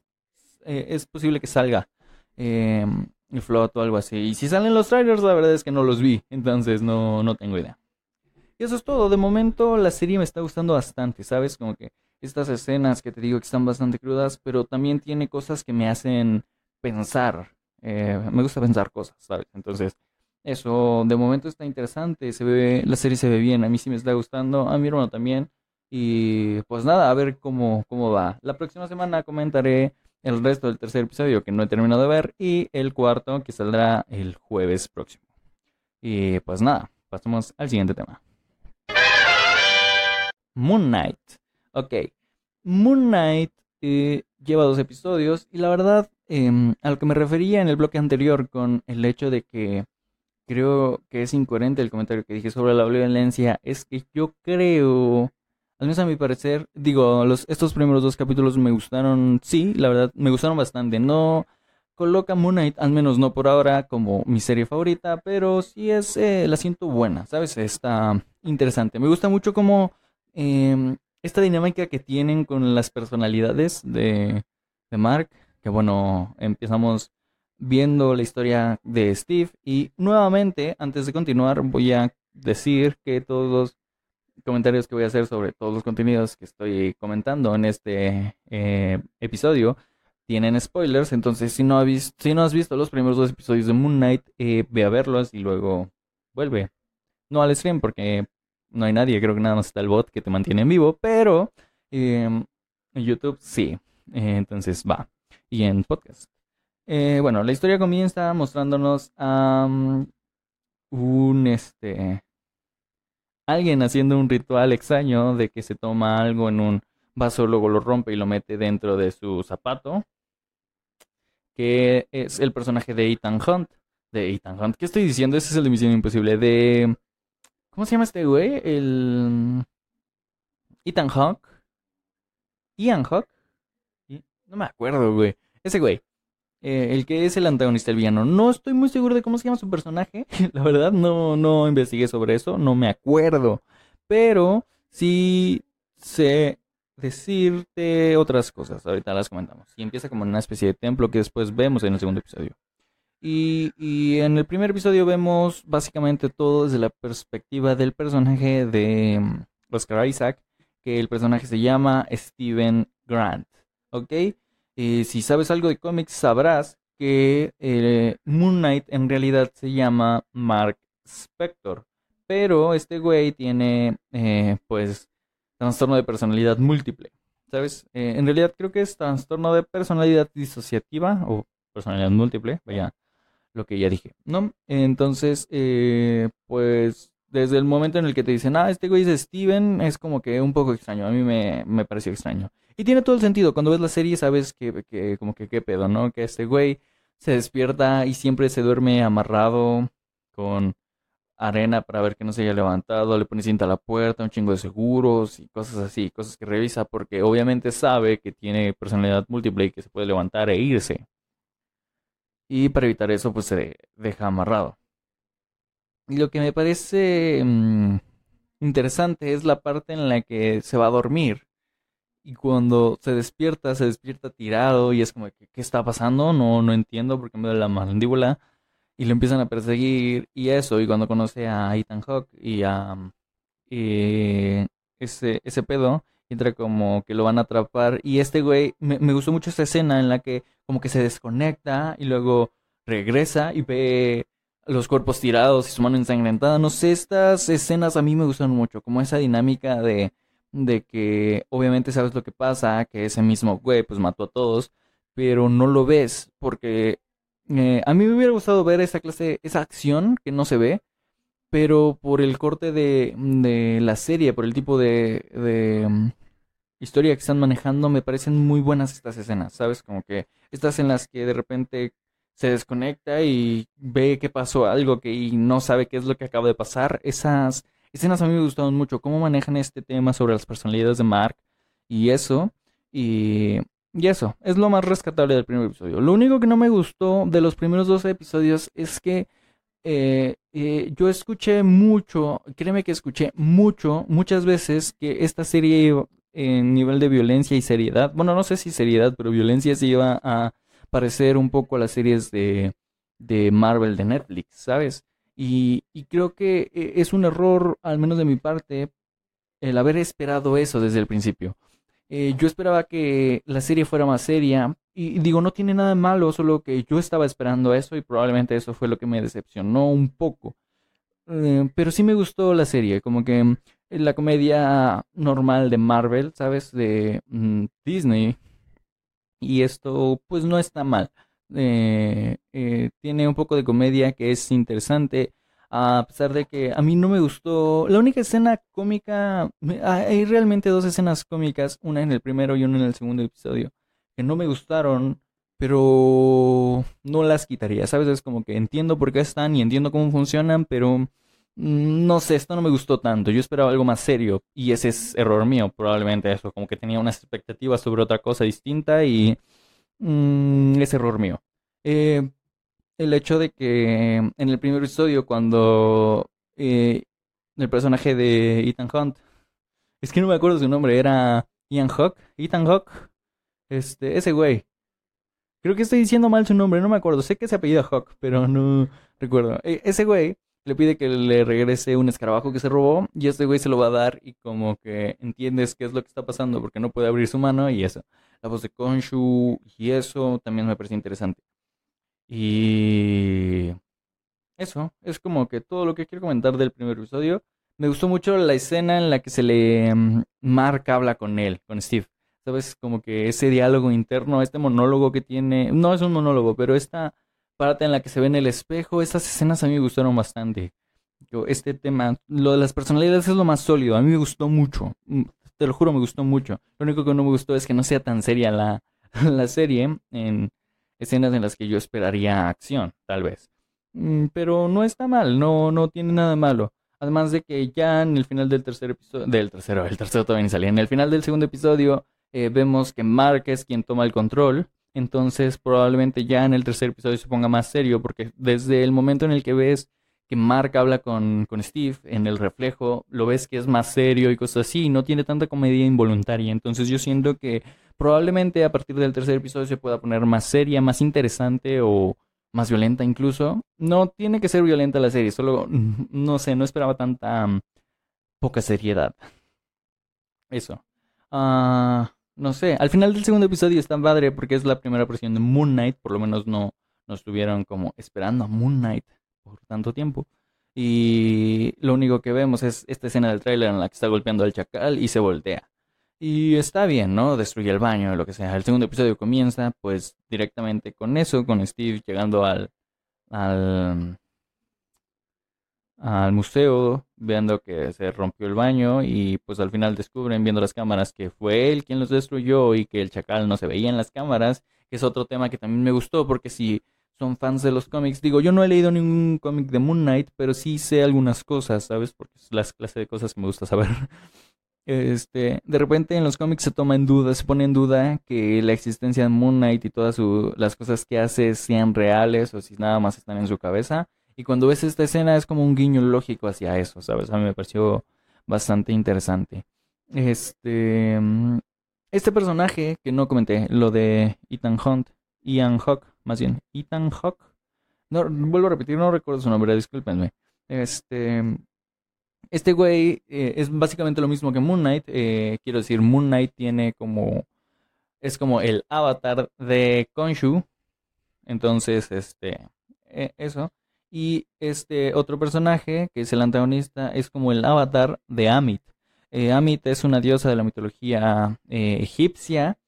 eh, es posible que salga el Flood o algo así. Y si salen los trailers, la verdad es que no los vi, entonces no, no tengo idea. Y eso es todo. De momento la serie me está gustando bastante, ¿sabes? Como que estas escenas que te digo que están bastante crudas, pero también tiene cosas que me hacen pensar. Eh, me gusta pensar cosas, ¿sabes? Entonces, eso de momento está interesante. Se ve, la serie se ve bien. A mí sí me está gustando. A mi hermano también. Y pues nada, a ver cómo, cómo va. La próxima semana comentaré el resto del tercer episodio que no he terminado de ver y el cuarto que saldrá el jueves próximo. Y pues nada, pasemos al siguiente tema. Moon Knight. Ok, Moon Knight eh, lleva dos episodios y la verdad, em, a lo que me refería en el bloque anterior con el hecho de que creo que es incoherente el comentario que dije sobre la violencia, es que yo creo, al menos a mi parecer, digo, los, estos primeros dos capítulos me gustaron, sí, la verdad, me gustaron bastante. No coloca Moon Knight, al menos no por ahora, como mi serie favorita, pero sí es, eh, la siento buena, ¿sabes? Está interesante. Me gusta mucho como Em, esta dinámica que tienen con las personalidades de, de Mark, que bueno, empezamos viendo la historia de Steve y nuevamente, antes de continuar, voy a decir que todos los comentarios que voy a hacer sobre todos los contenidos que estoy comentando en este eh, episodio tienen spoilers, entonces si no, has si no has visto los primeros dos episodios de Moon Knight, eh, ve a verlos y luego vuelve. No al stream porque no hay nadie, creo que nada más está el bot que te mantiene en vivo, pero em, en YouTube sí, entonces va. Y en podcast. Eh, bueno, la historia comienza mostrándonos a un este alguien haciendo un ritual extraño de que se toma algo en un vaso, luego lo rompe y lo mete dentro de su zapato. Que es el personaje de Ethan Hunt. De Ethan Hunt. ¿Qué estoy diciendo? Ese es el de Misión Imposible. De ¿Cómo se llama este güey? El. Ethan Hawk. Ian Hawk. No me acuerdo, güey. Ese güey. Eh, el que es el antagonista, el villano. No estoy muy seguro de cómo se llama su personaje. *laughs* La verdad, no, no investigué sobre eso. No me acuerdo. Pero sí sé decirte otras cosas. Ahorita las comentamos. Y empieza como en una especie de templo que después vemos en el segundo episodio. Y, en el primer episodio vemos básicamente todo desde la perspectiva del personaje de mm, Oscar Isaac, que el personaje se llama Steven Grant. ¿Ok? Eh, si sabes algo de cómics, sabrás que eh, Moon Knight en realidad se llama Mark Spector. Pero este güey tiene, eh, pues, trastorno de personalidad múltiple. ¿Sabes? en realidad creo que es trastorno de personalidad disociativa o personalidad múltiple. Vaya, lo que ya dije, ¿no? Entonces, eh, pues desde el momento en el que te dicen, ah, este güey es Steven, es como que un poco extraño, a mí me, me pareció extraño. Y tiene todo el sentido, cuando ves la serie sabes que, que como que qué pedo, ¿no? Que este güey se despierta y siempre se duerme amarrado con arena para ver que no se haya levantado, le pone cinta a la puerta, un chingo de seguros y cosas así, cosas que revisa porque obviamente sabe que tiene personalidad múltiple y que se puede levantar e irse. Y para evitar eso, pues se deja amarrado. Y lo que me parece mm, interesante es la parte en la que se va a dormir. Y cuando se despierta, se despierta tirado y es como, que, ¿qué está pasando? No, no entiendo porque me da la mandíbula. Y lo empiezan a perseguir y eso. Y cuando conoce a Ethan Hawke y a mm, ese, ese pedo, entra como que lo van a atrapar. Y este güey, me, me gustó mucho esta escena en la que como que se desconecta y luego regresa y ve los cuerpos tirados y su mano ensangrentada. No sé, estas escenas a mí me gustan mucho, como esa dinámica de, de que obviamente sabes lo que pasa, que ese mismo güey pues mató a todos, pero no lo ves porque eh, a mí me hubiera gustado ver esa clase, esa acción que no se ve, pero por el corte de, de la serie, por el tipo de, de mm, historia que están manejando, me parecen muy buenas estas escenas, ¿sabes? Como que estas en las que de repente se desconecta y ve que pasó algo que y no sabe qué es lo que acaba de pasar. Esas escenas a mí me gustaron mucho, cómo manejan este tema sobre las personalidades de Mark y eso. Y, y eso, es lo más rescatable del primer episodio. Lo único que no me gustó de los primeros 12 episodios es que eh, eh, yo escuché mucho, créeme que escuché mucho, muchas veces que esta serie en nivel de violencia y seriedad, bueno, no sé si seriedad, pero violencia se iba a parecer un poco a las series de, de Marvel de Netflix, ¿sabes? Y, creo que eh, es un error, al menos de mi parte, el haber esperado eso desde el principio. Eh, yo esperaba que la serie fuera más seria. Y digo, no tiene nada de malo, solo que yo estaba esperando eso y probablemente eso fue lo que me decepcionó un poco. Eh, pero sí me gustó la serie, como que la comedia normal de Marvel, ¿sabes? De mm, Disney. Y esto pues no está mal. Eh, tiene un poco de comedia que es interesante a pesar de que a mí no me gustó. La única escena cómica, hay realmente dos escenas cómicas, una en el primero y una en el segundo episodio, que no me gustaron, pero no las quitaría, ¿sabes? Es como que entiendo por qué están y entiendo cómo funcionan, pero no sé, esto no me gustó tanto. Yo esperaba algo más serio y ese es error mío, probablemente eso, como que tenía unas expectativas sobre otra cosa distinta y mm, es error mío. Eh, el hecho de que en el primer episodio, cuando eh, el personaje de Ethan Hunt, es que no me acuerdo su nombre, era Ian Hawk, Ethan Hawk, este, ese güey. Creo que estoy diciendo mal su nombre, no me acuerdo, sé que se apellida Hawk, pero no recuerdo. E, ese güey le pide que le regrese un escarabajo que se robó y este güey se lo va a dar y como que entiendes qué es lo que está pasando porque no puede abrir su mano y eso. La voz de Konshu y eso también me parece interesante. Y eso, es como que todo lo que quiero comentar del primer episodio. Me gustó mucho la escena en la que se le mm, marca habla con él, con Steve. ¿Sabes? Como que ese diálogo interno, este monólogo que tiene, no es un monólogo, pero esta parte en la que se ve en el espejo, esas escenas a mí me gustaron bastante. Yo, este tema, lo de las personalidades es lo más sólido, a mí me gustó mucho, mm, te lo juro, me gustó mucho. Lo único que no me gustó es que no sea tan seria la, *laughs* la serie en escenas en las que yo esperaría acción, tal vez. Mm, pero no está mal, no, no tiene nada malo. Además de que ya en el final del tercer episodio, del tercero, el tercero todavía ni salía, en el final del segundo episodio eh, vemos que Mark es quien toma el control. Entonces probablemente ya en el tercer episodio se ponga más serio porque desde el momento en el que ves que Mark habla con, con Steve en el reflejo, lo ves que es más serio y cosas así, no tiene tanta comedia involuntaria. Entonces yo siento que probablemente a partir del tercer episodio se pueda poner más seria, más interesante o más violenta incluso. No tiene que ser violenta la serie, solo *laughs* no sé, no esperaba tanta mm, poca seriedad. Eso. Ah, no sé, al final del segundo episodio está padre porque es la primera versión de Moon Knight, por lo menos no nos estuvieron como esperando a Moon Knight por tanto tiempo. Y lo único que vemos es esta escena del tráiler en la que está golpeando al chacal y se voltea. Y está bien, ¿no? Destruye el baño, lo que sea. El segundo episodio comienza, pues, directamente con eso, con Steve llegando al, al, al museo, viendo que se rompió el baño y pues al final descubren, viendo las cámaras, que fue él quien los destruyó y que el chacal no se veía en las cámaras, que es otro tema que también me gustó, porque si son fans de los cómics, digo, yo no he leído ningún cómic de Moon Knight, pero sí sé algunas cosas, ¿sabes? Porque es las clases de cosas que me gusta saber. *laughs* Este, de repente en los cómics se toma en duda, se pone en duda que la existencia de Moon Knight y todas las cosas que hace sean reales o si nada más están en su cabeza. Y cuando ves esta escena es como un guiño lógico hacia eso, ¿sabes? A mí me pareció bastante interesante. Este, este personaje que no comenté, lo de Ethan Hunt, Ian Hawk, más bien, Ethan Hawk. No, vuelvo a repetir, no recuerdo su nombre, discúlpenme. Este, este güey eh, es básicamente lo mismo que Moon Knight. Eh, quiero decir, Moon Knight tiene como. Es como el avatar de Konshu. Entonces, este. E, eso. Y este otro personaje, que es el antagonista, es como el avatar de Amit. Eh, Amit es una diosa de la mitología egipcia.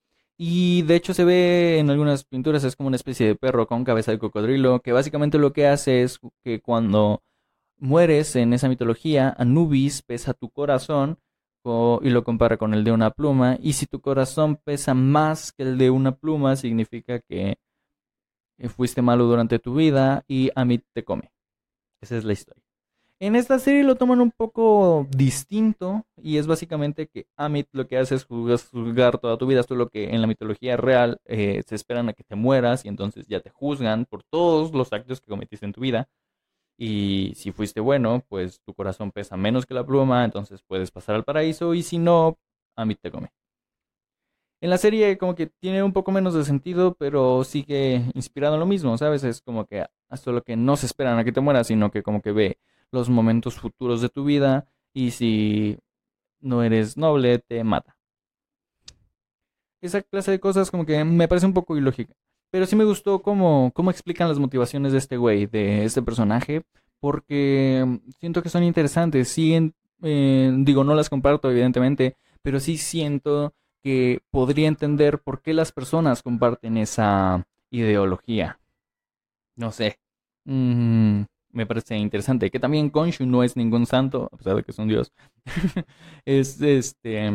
Y de hecho se ve en algunas pinturas, es como una especie de perro con cabeza de cocodrilo, que básicamente lo que hace es que cuando mueres en esa mitología, Anubis pesa tu corazón y lo compara con el de una pluma. Y si tu corazón pesa más que el de una pluma, significa que fuiste malo durante tu vida y Amit te come. Esa es la historia. En esta serie lo toman un poco distinto y es básicamente que Amit lo que hace es juzgar toda tu vida. Esto es lo que en la mitología real eh, se esperan a que te mueras y entonces ya te juzgan por todos los actos que cometiste en tu vida. Y si fuiste bueno, pues tu corazón pesa menos que la pluma, entonces puedes pasar al paraíso y si no, Amit te come. En la serie como que tiene un poco menos de sentido, pero sigue inspirado en lo mismo, ¿sabes? Es como que hasta lo que no se esperan a que te mueras, sino que como que ve los momentos futuros de tu vida y si no eres noble te mata. Esa clase de cosas como que me parece un poco ilógica. Pero sí me gustó cómo, cómo explican las motivaciones de este güey, de este personaje, porque siento que son interesantes. Sí, eh, digo, no las comparto evidentemente, pero sí siento que podría entender por qué las personas comparten esa ideología. No sé. Mm, me parece interesante. Que también Konshu no es ningún santo, a pesar de que es un dios. *laughs* es este.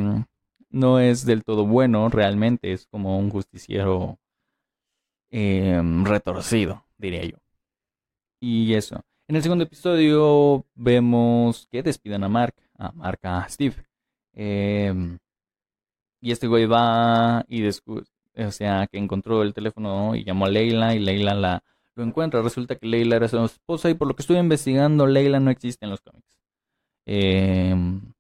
No es del todo bueno realmente, es como un justiciero em, retorcido, diría yo. Y eso. En el segundo episodio vemos que despiden a Mark, a Mark, a Steve. Em, y este güey va y descubre, o sea, que encontró el teléfono y llamó a Leila y Leila la lo encuentra. Resulta que Leila era su esposa y por lo que estuve investigando, Leila no existe en los cómics. Em,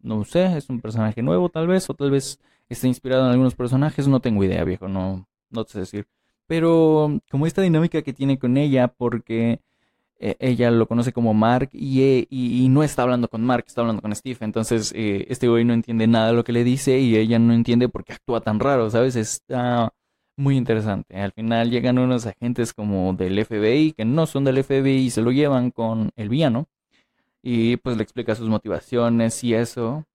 no sé, es un personaje nuevo tal vez, o tal vez está inspirado en algunos personajes, no tengo idea, viejo, no, no sé decir. Pero como esta dinámica que tiene con ella, porque eh, ella lo conoce como Mark y, y, no está hablando con Mark, está hablando con Steve. Entonces eh, este güey no entiende nada de lo que le dice y ella no entiende por qué actúa tan raro, ¿sabes? Está muy interesante. Al final llegan unos agentes como del FBI que no son del FBI y se lo llevan con el villano y pues le explica sus motivaciones y eso.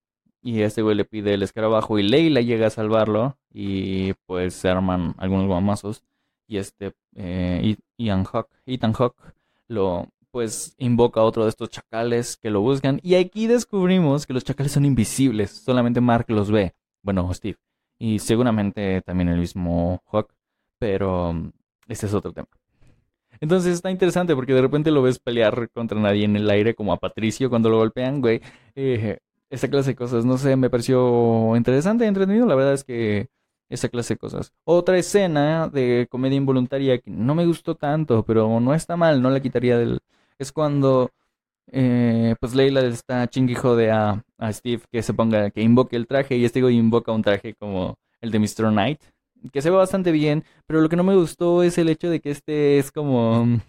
Y este güey le pide el escarabajo y Leila llega a salvarlo y pues se arman algunos guamazos y este eh, Ethan Hawk, Ethan Hawk lo pues invoca a otro de estos chacales que lo buscan y aquí descubrimos que los chacales son invisibles, solamente Mark los ve. Bueno, Steve y seguramente también el mismo Hawk, pero este es otro tema. Entonces está interesante porque de repente lo ves pelear contra nadie en el aire, como a Patricio cuando lo golpean, güey. Eh, esa clase de cosas, no sé, me pareció interesante, entretenido. La verdad es que esa clase de cosas. Otra escena de comedia involuntaria que no me gustó tanto, pero no está mal, no la quitaría del. Es cuando eh, pues Leila está chinguijo de a, a, Steve que se ponga, que invoque el traje y este invoca un traje como el de Mr. Knight, que se ve bastante bien, pero lo que no me gustó es el hecho de que este es como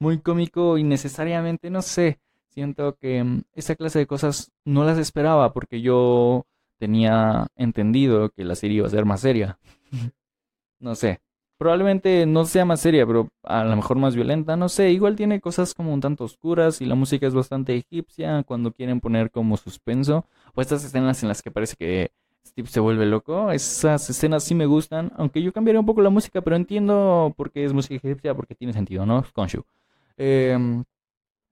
muy cómico y necesariamente, no sé, siento que mm, esa clase de cosas no las esperaba porque yo tenía entendido que la serie iba a ser más seria. *laughs* no sé probablemente no sea más seria, pero a lo mejor más violenta, no sé, igual tiene cosas como un tanto oscuras y la música es bastante egipcia cuando quieren poner como suspenso, o estas escenas en las que parece que Steve se vuelve loco, esas escenas sí me gustan, aunque yo cambiaría un poco la música, pero entiendo por qué es música egipcia, porque tiene sentido, ¿no? Konshu. Eh,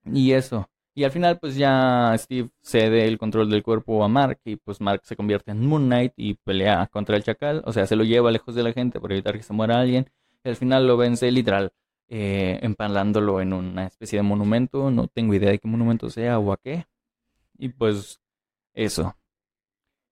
y eso. Y al final, pues ya Steve cede el control del cuerpo a Mark y pues Mark se convierte en Moon Knight y pelea contra el chacal. O sea, se lo lleva lejos de la gente para evitar que se muera alguien. Y al final lo vence literal, eh, empalándolo en una especie de monumento. No tengo idea de qué monumento sea o a qué. Y pues eso.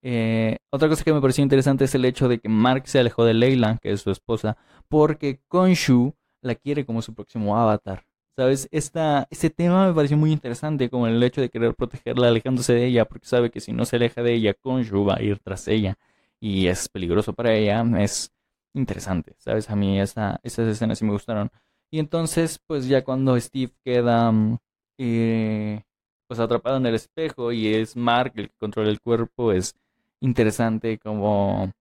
Eh, otra cosa que me pareció interesante es el hecho de que Mark se alejó de Leila, que es su esposa, porque Konshu la quiere como su próximo avatar. ¿Sabes? Esta, este tema me pareció muy interesante, como el hecho de querer protegerla alejándose de ella, porque sabe que si no se aleja de ella, Konshu va a ir tras ella y es peligroso para ella. Es interesante, ¿sabes? A mí esa, esas escenas sí me gustaron. Y entonces, pues ya cuando Steve queda mm, eh, pues atrapado en el espejo y es Mark el que controla el cuerpo, es interesante como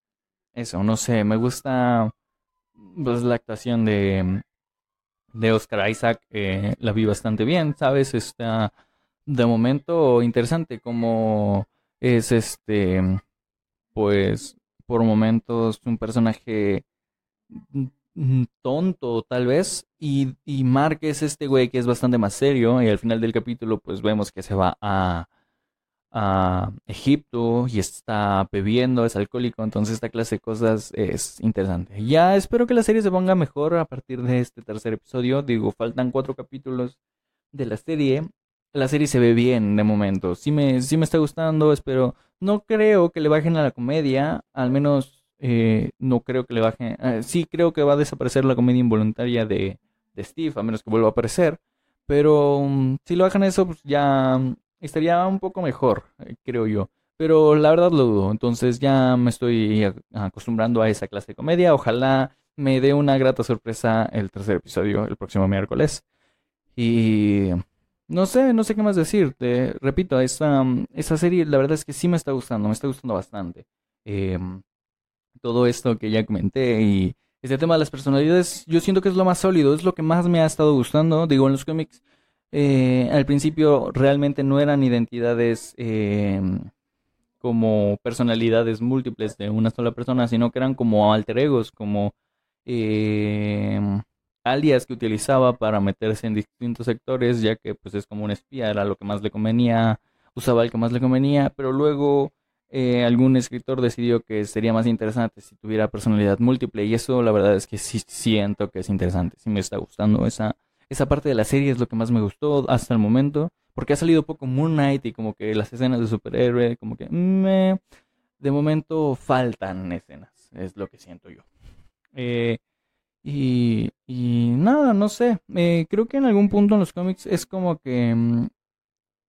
eso, no sé, me gusta pues la actuación de de Oscar Isaac eh, la vi bastante bien, ¿sabes? Está de momento interesante como es este, pues, por momentos un personaje mm, tonto tal vez y, y Mark es este güey que es bastante más serio y al final del capítulo pues vemos que se va a, a Egipto y está bebiendo, es alcohólico, entonces esta clase de cosas es interesante. Ya espero que la serie se ponga mejor a partir de este tercer episodio, digo, faltan cuatro capítulos de la serie. La serie se ve bien de momento, sí me, sí me está gustando, espero, no creo que le bajen a la comedia, al menos eh, no creo que le bajen, eh, sí creo que va a desaparecer la comedia involuntaria de, de Steve, a menos que vuelva a aparecer, pero mm, si lo bajan eso, pues ya estaría un poco mejor, eh, creo yo. Pero la verdad lo dudo. Entonces ya me estoy acostumbrando a esa clase de comedia. Ojalá me dé una grata sorpresa el tercer episodio el próximo miércoles. Y no sé, no sé qué más decir. Te, repito, esta, esta serie la verdad es que sí me está gustando, me está gustando bastante. Em, todo esto que ya comenté y este tema de las personalidades, yo siento que es lo más sólido, es lo que más me ha estado gustando. Digo, en los cómics eh, al principio realmente no eran identidades em, como personalidades múltiples de una sola persona, sino que eran como alter egos, como em, alias que utilizaba para meterse en distintos sectores, ya que pues es como un espía, era lo que más le convenía, usaba el que más le convenía, pero luego eh, algún escritor decidió que sería más interesante si tuviera personalidad múltiple y eso la verdad es que sí siento que es interesante, sí me está gustando esa esa parte de la serie es lo que más me gustó hasta el momento. Porque ha salido poco Moon Knight y como que las escenas de superhéroe, como que me... De momento faltan escenas, es lo que siento yo. Eh, y, y, nada, no sé. Eh, creo que en algún punto en los cómics es como que mm,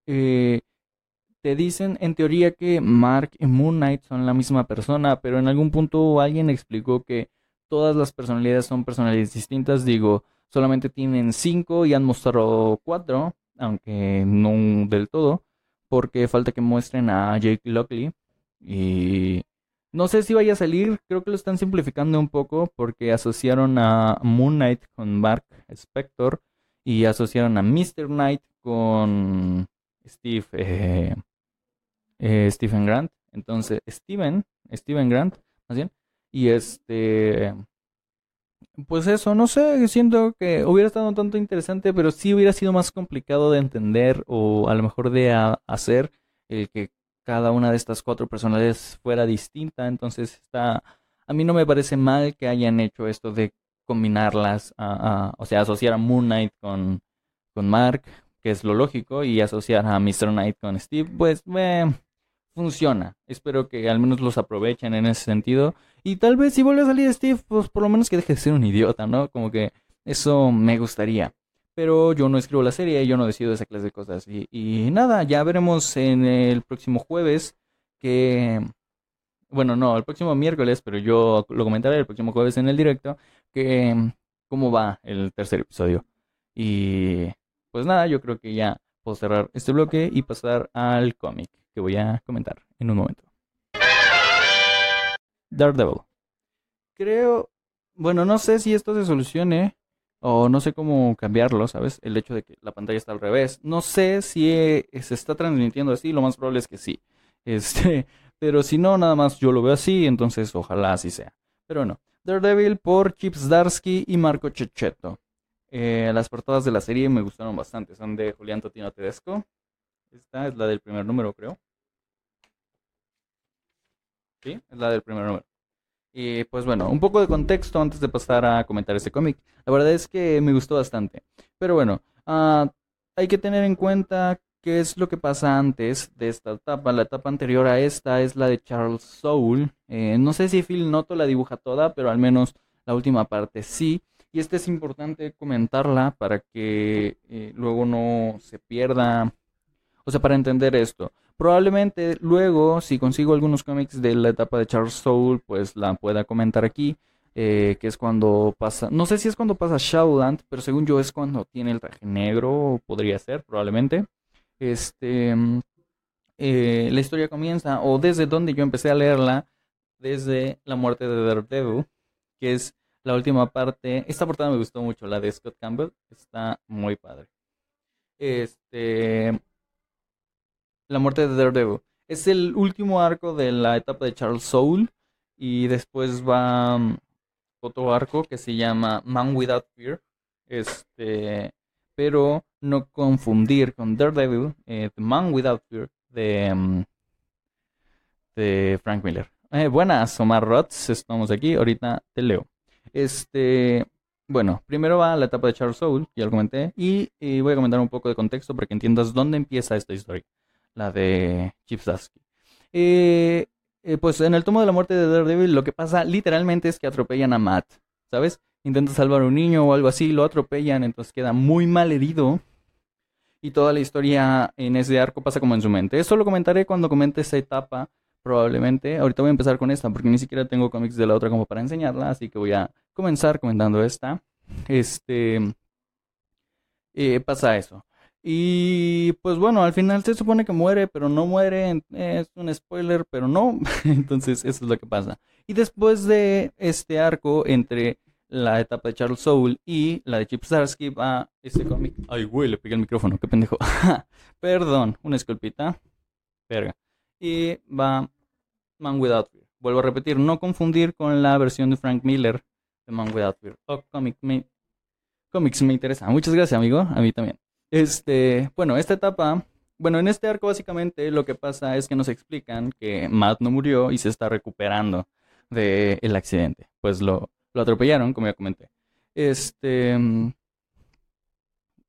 eh, te dicen en teoría que Mark y Moon Knight son la misma persona, pero en algún punto alguien explicó que todas las personalidades son personalidades distintas. Digo, solamente tienen cinco y han mostrado cuatro, aunque no del todo, porque falta que muestren a Jake Lockley. Y no sé si vaya a salir, creo que lo están simplificando un poco porque asociaron a Moon Knight con Mark Spector y asociaron a Mr. Knight con Steve eh, eh, Stephen Grant. Entonces, Steven, Steven Grant, más bien. Y este pues eso, no sé, siento que hubiera estado un tanto interesante, pero sí hubiera sido más complicado de entender o a lo mejor de hacer el que cada una de estas cuatro personalidades fuera distinta. Entonces está, a mí no me parece mal que hayan hecho esto de combinarlas, o sea, asociar a Moon Knight con, con Mark, que es lo lógico, y asociar a Mr. Knight con Steve, pues eh, funciona. Espero que al menos los aprovechen en ese sentido. Y tal vez si vuelve a salir Steve, pues por lo menos que deje de ser un idiota, ¿no? Como que eso me gustaría. Pero yo no escribo la serie, yo no decido esa clase de cosas. Y, nada, ya veremos en el próximo jueves que... Bueno, no, el próximo miércoles, pero yo lo comentaré el próximo jueves en el directo, que cómo va el tercer episodio. Y pues nada, yo creo que ya puedo cerrar este bloque y pasar al cómic voy a comentar en un momento. Daredevil. Creo, bueno, no sé si esto se solucione o no sé cómo cambiarlo, ¿sabes? El hecho de que la pantalla está al revés. No sé si eh, se está transmitiendo así, lo más probable es que sí. *laughs* Este, pero si no, nada más yo lo veo así, entonces ojalá así sea. Pero no. Daredevil por Chip Zdarsky y Marco Checheto. Eh, las portadas de la serie me gustaron bastante. Son de Julián Totino Tedesco. Esta es la del primer número, creo. Sí, es la del primer número. Y pues bueno, un poco de contexto antes de pasar a comentar este cómic. La verdad es que me gustó bastante. Pero bueno, ah, hay que tener en cuenta qué es lo que pasa antes de esta etapa. La etapa anterior a esta es la de Charles Soule. Eh, no sé si Phil Noto la dibuja toda, pero al menos la última parte sí. Y este es importante comentarla para que eh, luego no se pierda o sea, para entender esto. Probablemente luego, si consigo algunos cómics de la etapa de Charles Soule, pues la pueda comentar aquí. Eh, que es cuando pasa, no sé si es cuando pasa Shadowland, pero según yo es cuando tiene el traje negro, podría ser, probablemente. Este, eh, la historia comienza, o desde donde yo empecé a leerla, desde la muerte de Daredevil, que es la última parte. Esta portada me gustó mucho, la de Scott Campbell, está muy padre. Este, la muerte de Daredevil. Es el último arco de la etapa de Charles Soule Y después va mm, otro arco que se llama Man Without Fear. Este, pero no confundir con Daredevil, eh, The Man Without Fear de, mm, Frank Miller. Eh, buenas, Omar Rots, estamos aquí, ahorita te leo. Este, bueno, primero va la etapa de Charles Soule, ya lo comenté, y, voy a comentar un poco de contexto para que entiendas dónde empieza esta historia, la de Zdarsky. Eh, eh, pues en el tomo de la muerte de Daredevil lo que pasa literalmente es que atropellan a Matt, ¿sabes? Intenta salvar a un niño o algo así, lo atropellan, entonces queda muy mal herido. Y toda la historia en ese arco pasa como en su mente. Eso lo comentaré cuando comente esa etapa, probablemente. Ahorita voy a empezar con esta, porque ni siquiera tengo cómics de la otra como para enseñarla, así que voy a comenzar comentando esta. Este. Eh, pasa eso. Y pues bueno, al final se supone que muere, pero no muere. Es un spoiler, pero no. *laughs* Entonces, eso es lo que pasa. Y después de este arco entre la etapa de Charles Soule y la de Chip Zarsky va ese cómic. Ay, güey, le pegué el micrófono, qué pendejo. *laughs* Perdón, una esculpita. Verga. Y va Man Without Fear. Vuelvo a repetir, no confundir con la versión de Frank Miller de Man Without Fear. Oh, cómic me, cómics me interesa. Muchas gracias, amigo. A mí también. Este, bueno, esta etapa, bueno, en este arco básicamente lo que pasa es que nos explican que Matt no murió y se está recuperando del accidente. Pues lo, atropellaron, como ya comenté. Este,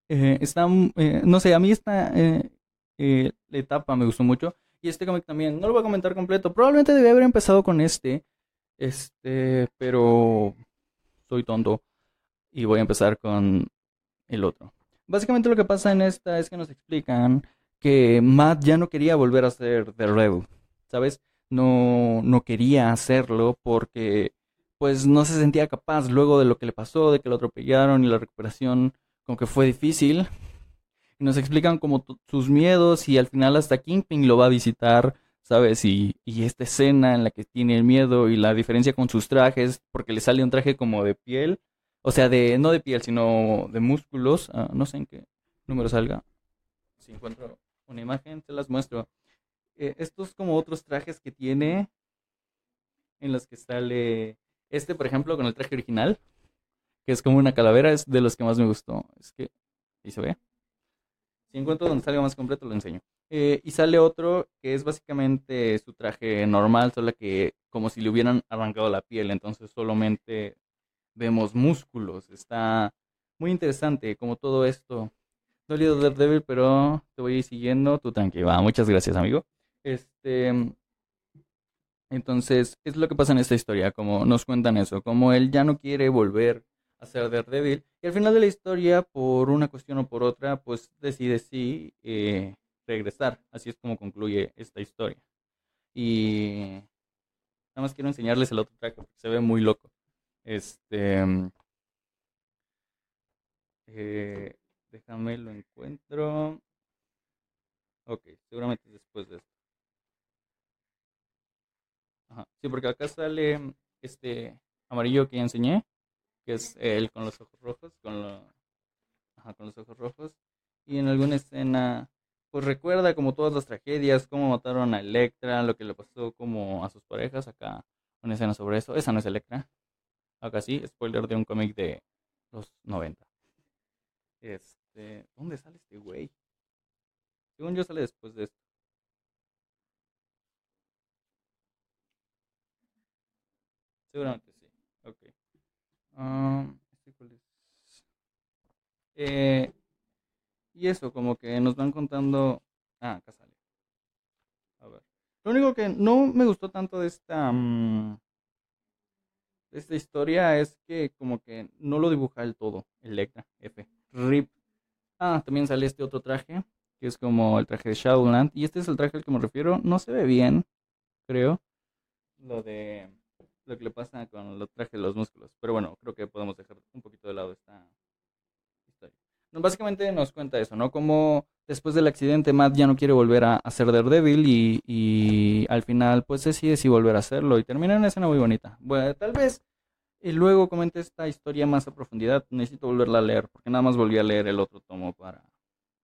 eh, está, eh, no sé, a mí esta eh, etapa me gustó mucho. Y este cómic también, no lo voy a comentar completo. Probablemente debía haber empezado con este. Este, pero soy tonto. Y voy a empezar con el otro. Básicamente lo que pasa en esta es que nos explican que Matt ya no quería volver a ser The Rebel, ¿sabes? No, no quería hacerlo porque pues no se sentía capaz luego de lo que le pasó, de que lo atropellaron y la recuperación como que fue difícil. Y nos explican como sus miedos y al final hasta Kingpin lo va a visitar, ¿sabes? Y, y esta escena en la que tiene el miedo y la diferencia con sus trajes, porque le sale un traje como de piel o sea, de no de piel, sino de músculos. Ah, no sé en qué número salga. Si encuentro una imagen, te las muestro. Eh, estos como otros trajes que tiene en los que sale este, por ejemplo, con el traje original, que es como una calavera, es de los que más me gustó. Es que, ahí se ve. Si encuentro donde salga más completo, lo enseño. Eh, y sale otro que es básicamente su traje normal, solo que como si le hubieran arrancado la piel, entonces solamente vemos músculos. Está muy interesante como todo esto. Dolido Daredevil, pero te voy a ir siguiendo. Tú tranquila. Muchas gracias, amigo. Este. Entonces, es lo que pasa en esta historia, como nos cuentan eso, como él ya no quiere volver a ser Daredevil, y al final de la historia, por una cuestión o por otra, pues decide sí eh, regresar. Así es como concluye esta historia. Y nada más quiero enseñarles el otro track porque se ve muy loco. Este. Mm, eh, déjame lo encuentro. Ok, seguramente después de esto. Ajá. Sí, porque acá sale este amarillo que ya enseñé, que es él con los ojos rojos, con, lo, con los ojos rojos. Y en alguna escena, pues recuerda como todas las tragedias, cómo mataron a Electra, lo que le pasó como a sus parejas. Acá una escena sobre eso. Esa no es Electra. Acá sí, spoiler de un cómic de los 90. Este, ¿dónde sale este güey? Según yo sale después de esto. Seguramente sí. Ok. Um, eh, y eso, como que nos van contando. Ah, acá sale. A ver. Lo único que no me gustó tanto de esta. Mm, esta historia es que como que no lo dibuja del todo, Electra, F. RIP. Ah, también sale este otro traje, que es como el traje de Shadowland. Y este es el traje al que me refiero. No se ve bien, creo. Lo de lo que le pasa con los trajes de los músculos. Pero bueno, creo que podemos dejar un poquito de lado esta. Básicamente nos cuenta eso, ¿no? Como después del accidente Matt ya no quiere volver a, a ser Daredevil y, y, al final pues decide si volver a hacerlo y termina en una escena muy bonita. Bueno, tal vez y luego comenté esta historia más a profundidad, necesito volverla a leer porque nada más volví a leer el otro tomo para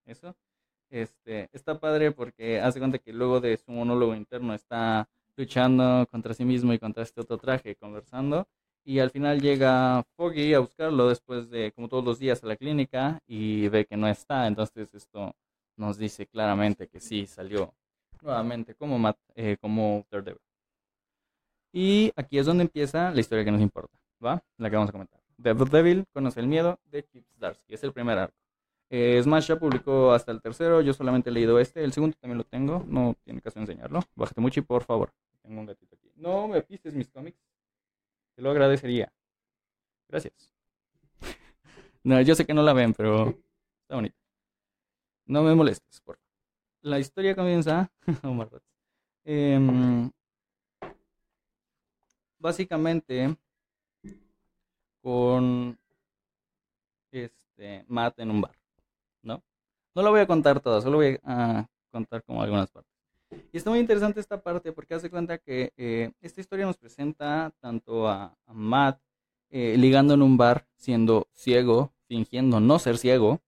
eso. Este, está padre porque hace cuenta que luego de su monólogo interno está luchando contra sí mismo y contra este otro traje, conversando. Y al final llega Foggy a buscarlo después de, como todos los días, a la clínica y ve que no está. Entonces esto nos dice claramente que sí, salió nuevamente como, Matt, eh, como Daredevil. Y aquí es donde empieza la historia que nos importa, ¿va? La que vamos a comentar. Daredevil conoce el miedo de Chip Zdarsky, es el primer arco. Eh, Smash ya publicó hasta el tercero, yo solamente he leído este, el segundo también lo tengo, no tiene caso enseñarlo. Bájate mucho y por favor. Tengo un gatito aquí. No me pises mis cómics, te lo agradecería. Gracias. no, yo sé que no la ven, pero está bonita. No me molestes, por favor. La historia comienza. *laughs* eh, básicamente con este Matt en un bar. No lo voy a contar todo, solo voy a contar como algunas partes. Y está muy interesante esta parte porque hace cuenta que eh, esta historia nos presenta tanto a, Matt eh, ligando en un bar siendo ciego, fingiendo no ser ciego,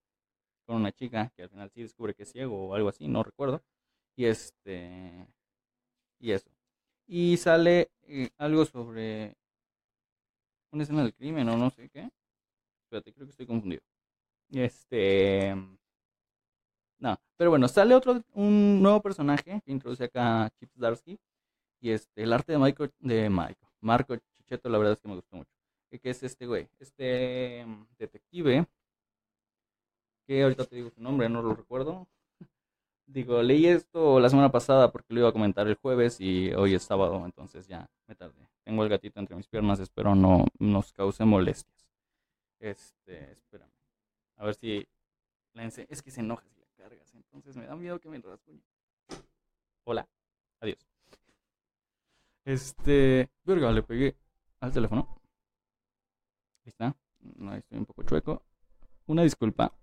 con una chica que al final sí descubre que es ciego o algo así, no recuerdo. Y este. Y eso. Y sale eh, algo sobre una escena del crimen o no sé qué. Espérate, creo que estoy confundido. Este. No, pero bueno, sale otro, un nuevo personaje que introduce acá Chip Darsky. Y este, el arte de Michael, de Michael, Marco Chicheto, la verdad es que me gustó mucho. Que es este güey, este mm, detective, que ahorita te digo su nombre, no lo recuerdo. *laughs* Digo, leí esto la semana pasada porque lo iba a comentar el jueves y hoy es sábado, entonces ya me tardé. Tengo el gatito entre mis piernas, espero no nos cause molestias. Este, espérame. A ver si es que se enoja entonces me da miedo que me rasguñe. Hola. Adiós. Este. Verga, le pegué al teléfono. Ahí está. No, estoy un poco chueco. Una disculpa.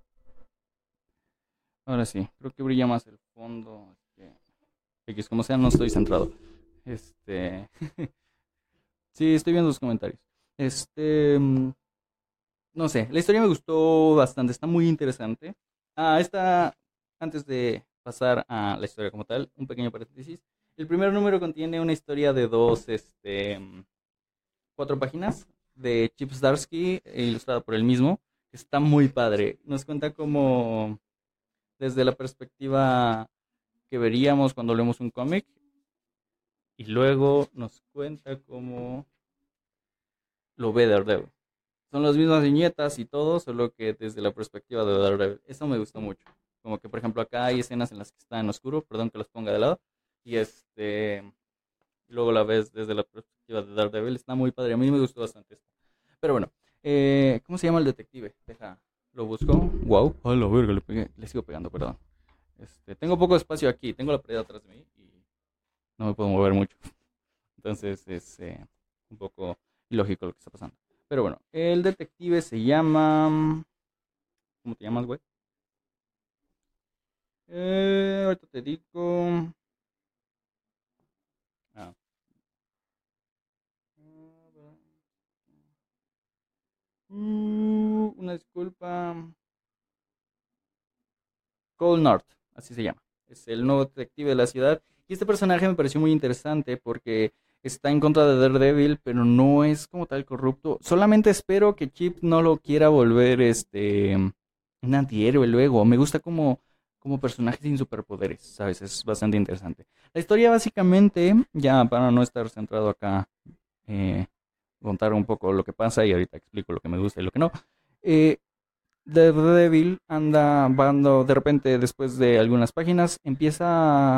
Ahora sí, creo que brilla más el fondo. X, como sea, no estoy centrado. Este. *laughs* sí, estoy viendo los comentarios. Este. Mm, no sé, la historia me gustó bastante, está muy interesante. Ah, esta antes de pasar a la historia como tal, un pequeño paréntesis. El primer número contiene una historia de dos, este, cuatro páginas de Chip Zdarsky, ilustrada por él mismo. Está muy padre. Nos cuenta como desde la perspectiva que veríamos cuando leemos un cómic. Y luego nos cuenta cómo lo ve Daredevil. Son las mismas viñetas y todo, solo que desde la perspectiva de Daredevil. Eso me gustó mucho. Como que, por ejemplo, acá hay escenas en las que está en oscuro, perdón que los ponga de lado. Y este. Luego la ves desde la perspectiva de Daredevil. Está muy padre. A mí me gustó bastante esto. Pero bueno, eh, ¿cómo se llama el detective? Deja, lo busco. Wow. A la verga, le, le sigo pegando, perdón. Este, tengo poco espacio aquí. Tengo la pared atrás de mí y no me puedo mover mucho. *laughs* Entonces es eh, un poco ilógico lo que está pasando. Pero bueno, el detective se llama. ¿Cómo te llamas, güey? Eh, ahorita te digo. Ah. Uh, una disculpa. Cole North, así se llama. Es el nuevo detective de la ciudad. Y este personaje me pareció muy interesante porque está en contra de Daredevil, pero no es como tal corrupto. Solamente espero que Chip no lo quiera volver este un antihéroe luego. Me gusta como como personaje sin superpoderes, ¿sabes? Es bastante interesante. La historia básicamente, ya para no estar centrado acá, eh, contar un poco lo que pasa y ahorita explico lo que me gusta y lo que no. Eh, Devil anda bando de repente después de algunas páginas empieza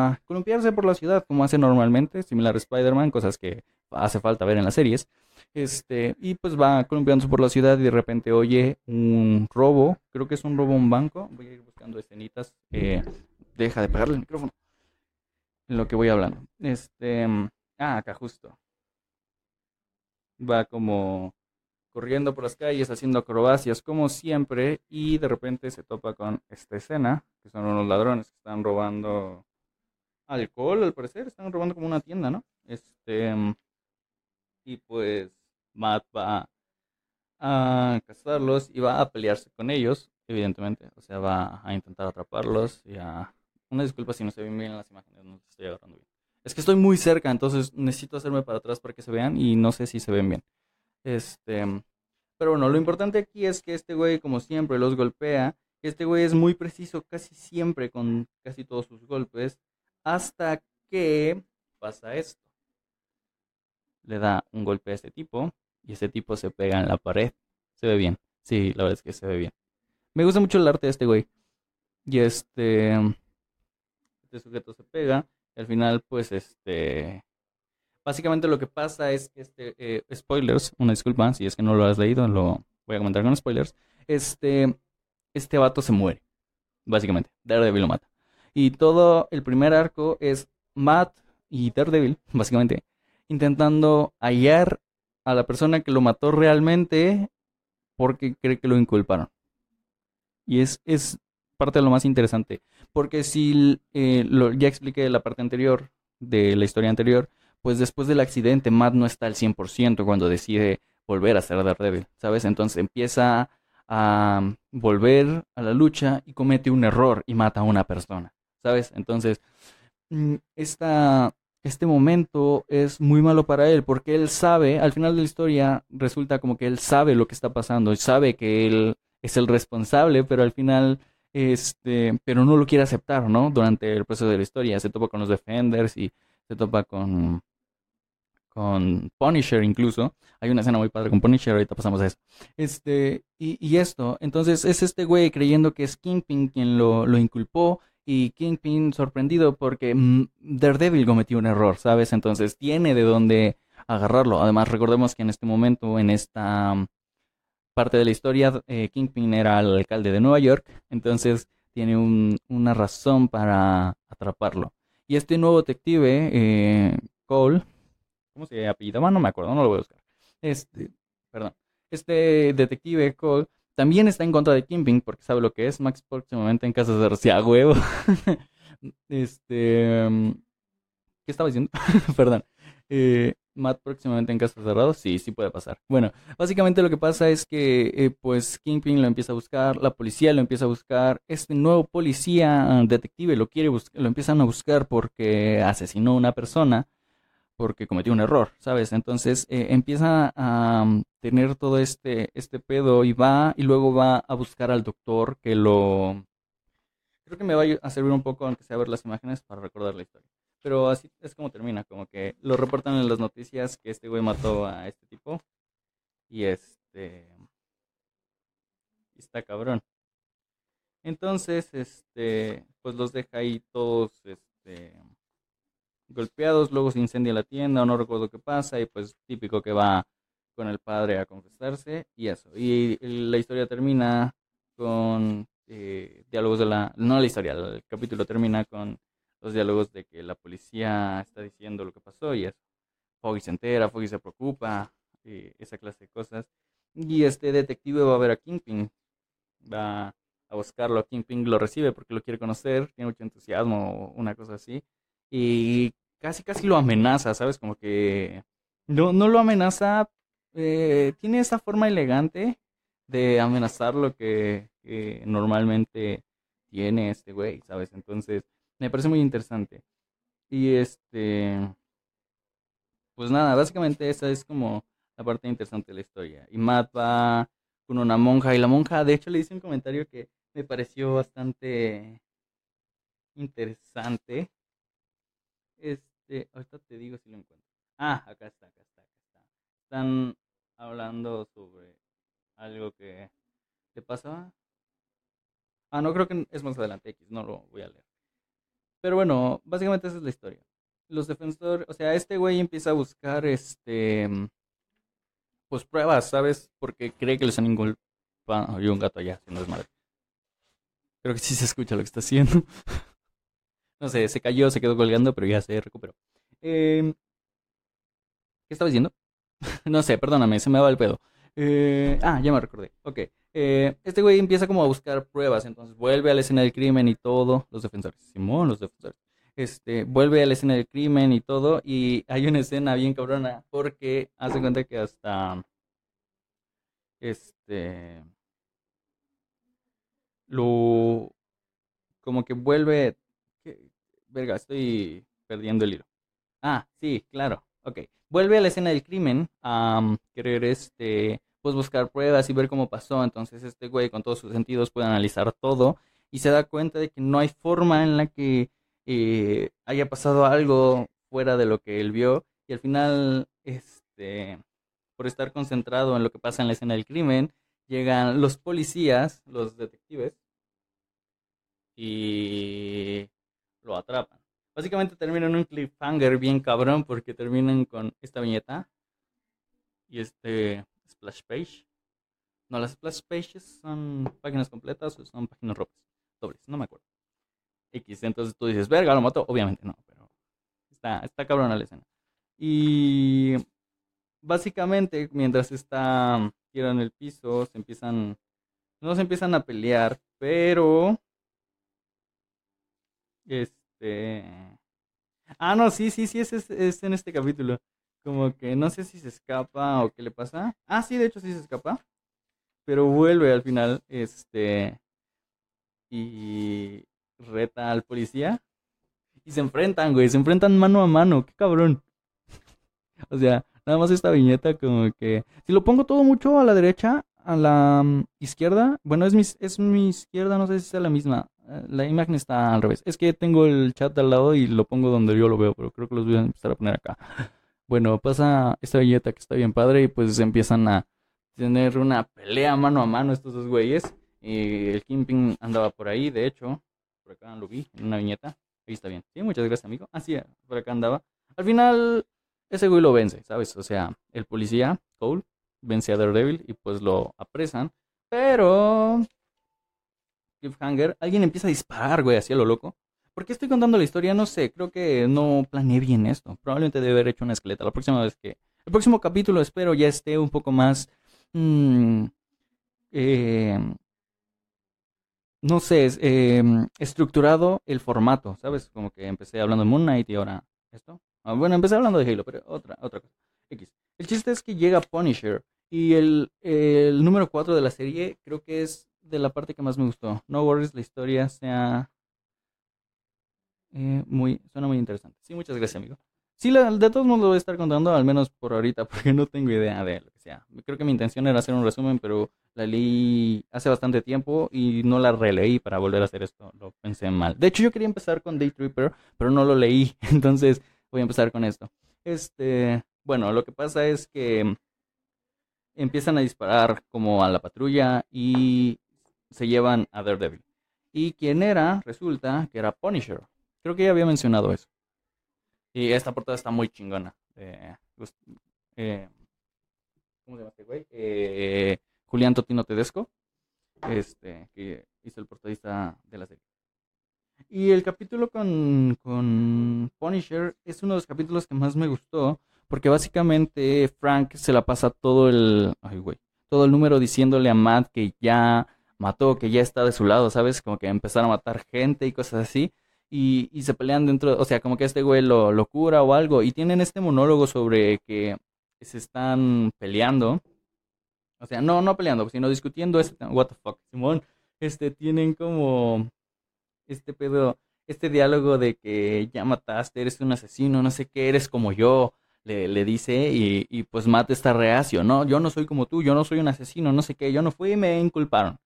a columpiarse por la ciudad como hace normalmente, similar a Spider-Man, cosas que hace falta ver en las series. Este, y pues va columpiándose por la ciudad y de repente oye un robo, creo que es un robo a un banco. Voy a ir buscando escenitas. Eh, deja de pegarle el micrófono. Lo que voy hablando. Este, ah, acá justo. Va como corriendo por las calles, haciendo acrobacias como siempre, y de repente se topa con esta escena, que son unos ladrones que están robando alcohol, al parecer, están robando como una tienda, ¿no? Este, y pues Matt va a cazarlos y va a pelearse con ellos, evidentemente, o sea, va a intentar atraparlos y a... Una disculpa si no se ven bien las imágenes, no estoy agarrando bien. Es que estoy muy cerca, entonces necesito hacerme para atrás para que se vean y no sé si se ven bien. Este, pero bueno, lo importante aquí es que este güey, como siempre, los golpea. Este güey es muy preciso casi siempre con casi todos sus golpes. Hasta que pasa esto. Le da un golpe a este tipo y ese tipo se pega en la pared. Se ve bien. Sí, la verdad es que se ve bien. Me gusta mucho el arte de este güey. Y este. Este sujeto se pega. Y al final, pues, este. Básicamente lo que pasa es que este. Eh, spoilers, una disculpa, si es que no lo has leído, lo voy a comentar con spoilers. Este. Este vato se muere. Básicamente. Daredevil lo mata. Y todo el primer arco es Matt y Daredevil, *laughs* básicamente, intentando hallar a la persona que lo mató realmente porque cree que lo inculparon. Y es, es parte de lo más interesante. Porque si eh, lo, ya expliqué la parte anterior de la historia anterior, pues después del accidente Matt no está al 100% cuando decide volver a ser Daredevil, ¿sabes? Entonces empieza a volver a la lucha y comete un error y mata a una persona, ¿sabes? Entonces, mm, esta, este momento es muy malo para él porque él sabe, al final de la historia resulta como que él sabe lo que está pasando, sabe que él es el responsable, pero al final, este, pero no lo quiere aceptar, ¿no? Durante el proceso de la historia se topa con los Defenders y se topa con con Punisher incluso. Hay una escena muy padre con Punisher, ahorita pasamos a eso. Este, y, esto, entonces es este güey creyendo que es Kingpin quien lo, lo inculpó y Kingpin sorprendido porque mm, Daredevil cometió un error, ¿sabes? Entonces tiene de dónde agarrarlo. Además, recordemos que en este momento, en esta mm, parte de la historia, eh, Kingpin era el alcalde de Nueva York, entonces tiene una razón para atraparlo. Y este nuevo detective, eh, Cole, ¿cómo se apellidaba? No me acuerdo, no lo voy a buscar. Este, perdón. Este detective Cole también está en contra de Kingpin porque sabe lo que es. Max próximamente en casa de a huevo. *laughs* este. ¿Qué estaba diciendo? *laughs* Perdón. Eh, Matt próximamente en casos cerrados, sí, sí puede pasar. Bueno, básicamente lo que pasa es que eh, pues Kingpin lo empieza a buscar, la policía lo empieza a buscar, este nuevo policía detective lo quiere lo empiezan a buscar porque asesinó a una persona porque cometió un error, ¿sabes? Entonces eh, empieza a mm, tener todo este, este pedo y va y luego va a buscar al doctor que lo... Creo que me va a servir un poco, aunque sea ver las imágenes, para recordar la historia. Pero así es como termina, como que lo reportan en las noticias que este güey mató a este tipo. Y este... está cabrón. Entonces, este, pues los deja ahí todos, este, golpeados, luego se incendia la tienda no recuerdo qué pasa y pues típico que va con el padre a confesarse y eso. Y la historia termina con eh, diálogos de la... No la historia, el capítulo termina con los diálogos de que la policía está diciendo lo que pasó y eso. Foggy se entera, Foggy se preocupa, eh, esa clase de cosas. Y este detective va a ver a Kingpin, va a buscarlo, Kingpin lo recibe porque lo quiere conocer, tiene mucho entusiasmo, una cosa así y casi casi lo amenaza, ¿sabes? Como que no, no lo amenaza, eh, tiene esa forma elegante de amenazar lo que, normalmente tiene este güey, ¿sabes? Entonces, me parece muy interesante. Y este, pues nada, básicamente esa es como la parte interesante de la historia. Y Matt va con una monja y la monja, de hecho, le hice un comentario que me pareció bastante interesante este, ahorita te digo si lo encuentro. Ah, acá está, acá está, acá está. Están hablando sobre algo que te pasa. Ah, no, creo que es más adelante X, no lo voy a leer. Pero bueno, básicamente esa es la historia. Los defensores, o sea, este güey empieza a buscar este pues pruebas, ¿sabes? Porque cree que les han inculpado. Hay un gato allá, si no es madre. Creo que sí se escucha lo que está haciendo. *laughs* No sé, se cayó, se quedó colgando, pero ya se recuperó. Eh, ¿Qué estaba diciendo? *laughs* no sé, perdóname, se me va el pedo. Eh, ah, ya me recordé. Ok. Eh, este güey empieza como a buscar pruebas, entonces vuelve a la escena del crimen y todo. Los defensores. Simón, los defensores. Este, vuelve a la escena del crimen y todo. Y hay una escena bien cabrona porque hace cuenta que hasta. Este. Lo. Como que vuelve verga, estoy perdiendo el hilo. Ah, sí, claro. Ok. Vuelve a la escena del crimen a querer este pues buscar pruebas y ver cómo pasó. Entonces este güey con todos sus sentidos puede analizar todo y se da cuenta de que no hay forma en la que eh, haya pasado algo fuera de lo que él vio y al final este por estar concentrado en lo que pasa en la escena del crimen llegan los policías, los detectives y lo atrapan. Básicamente terminan un cliffhanger bien cabrón porque terminan con esta viñeta y este splash page. No, las splash pages son páginas completas o son páginas rojas, dobles, no me acuerdo. X, entonces tú dices, verga, lo mató. Obviamente no, pero está, está cabrón la escena. Y básicamente, mientras está tirado en el piso, se empiezan, no se empiezan a pelear, pero este. Ah, no, sí, sí, sí, es, en este capítulo. Como que no sé si se escapa o qué le pasa. Ah, sí, de hecho sí se escapa. Pero vuelve al final, este. Y reta al policía. Y se enfrentan, güey. Se enfrentan mano a mano. Qué cabrón. *laughs* O sea, nada más esta viñeta como que... Si lo pongo todo mucho a la derecha, a la mm, izquierda. Bueno, es mi, es mi izquierda, no sé si sea la misma. La imagen está al revés. Es que tengo el chat al lado y lo pongo donde yo lo veo, pero creo que los voy a empezar a poner acá. *laughs* Bueno, pasa esta viñeta que está bien padre y pues empiezan a tener una pelea mano a mano estos dos güeyes. Y el Kingpin andaba por ahí, de hecho. Por acá lo vi en una viñeta. Ahí está bien. Sí, muchas gracias, amigo. Así, ah, por acá andaba. Al final, ese güey lo vence, ¿sabes? O sea, el policía, Cole, vence a Daredevil y pues lo apresan. Pero cliffhanger, alguien empieza a disparar, güey, así a lo loco. ¿Por qué estoy contando la historia? No sé, creo que no planeé bien esto. Probablemente debe haber hecho una esqueleta. La próxima vez que... El próximo capítulo espero ya esté un poco más... Mm, eh, no sé, eh, estructurado el formato, ¿sabes? Como que empecé hablando de Moon Knight y ahora esto. Ah, bueno, empecé hablando de Halo, pero otra, otra cosa. X. El chiste es que llega Punisher y el, el número 4 de la serie creo que es de la parte que más me gustó. No worries, la historia sea eh, muy, suena muy interesante. Sí, muchas gracias, amigo. Sí, de todos modos lo voy a estar contando, al menos por ahorita, *laughs* porque no tengo idea de lo que sea. Creo que mi intención era hacer un resumen, pero la leí hace bastante tiempo y no la releí para volver a hacer esto. Lo pensé mal. De hecho, yo quería empezar con Day Tripper, pero no lo leí, *laughs* entonces voy a empezar con esto. Este, bueno, lo que pasa es que empiezan a disparar como a la patrulla y se llevan a Daredevil. ¿Y quién era? Resulta que era Punisher. Creo que ya había mencionado eso. Y esta portada está muy chingona. Eh, eh, ¿Cómo se llama este güey? Eh, Julián Totino Tedesco, este, que hizo el portadista de la serie. Y el capítulo con, con Punisher es uno de los capítulos que más me gustó, porque básicamente Frank se la pasa todo el, ay güey, todo el número diciéndole a Matt que ya mató, que ya está de su lado, ¿sabes? Como que empezaron a matar gente y cosas así. Y, y se pelean dentro, o sea, como que este güey lo, lo cura o algo. Y tienen este monólogo sobre que se están peleando. O sea, no, no peleando, sino discutiendo este, what the fuck, Simón. Este, tienen como este pedo, este diálogo de que ya mataste, eres un asesino, no sé qué, eres como yo, le, le dice, y, y pues Matt está reacio, no, yo no soy como tú, yo no soy un asesino, no sé qué, yo no fui y me inculparon.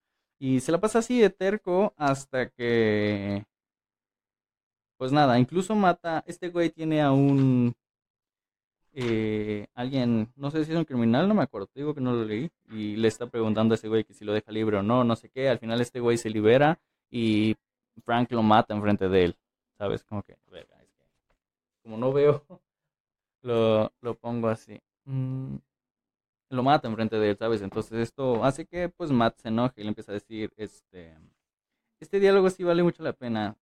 Y se la pasa así de terco hasta que... Pues nada, incluso mata... Este güey tiene a un... Eh, alguien, no sé si es un criminal, no me acuerdo, te digo que no lo leí. Y le está preguntando a ese güey que si lo deja libre o no, no sé qué. Al final este güey se libera y Frank lo mata enfrente de él. ¿Sabes? Como que, como no veo, *laughs* lo, lo pongo así. Mm, lo mata enfrente de él, ¿sabes? Entonces esto hace que pues Matt se enoje y le empieza a decir, este, este diálogo sí vale mucho la pena,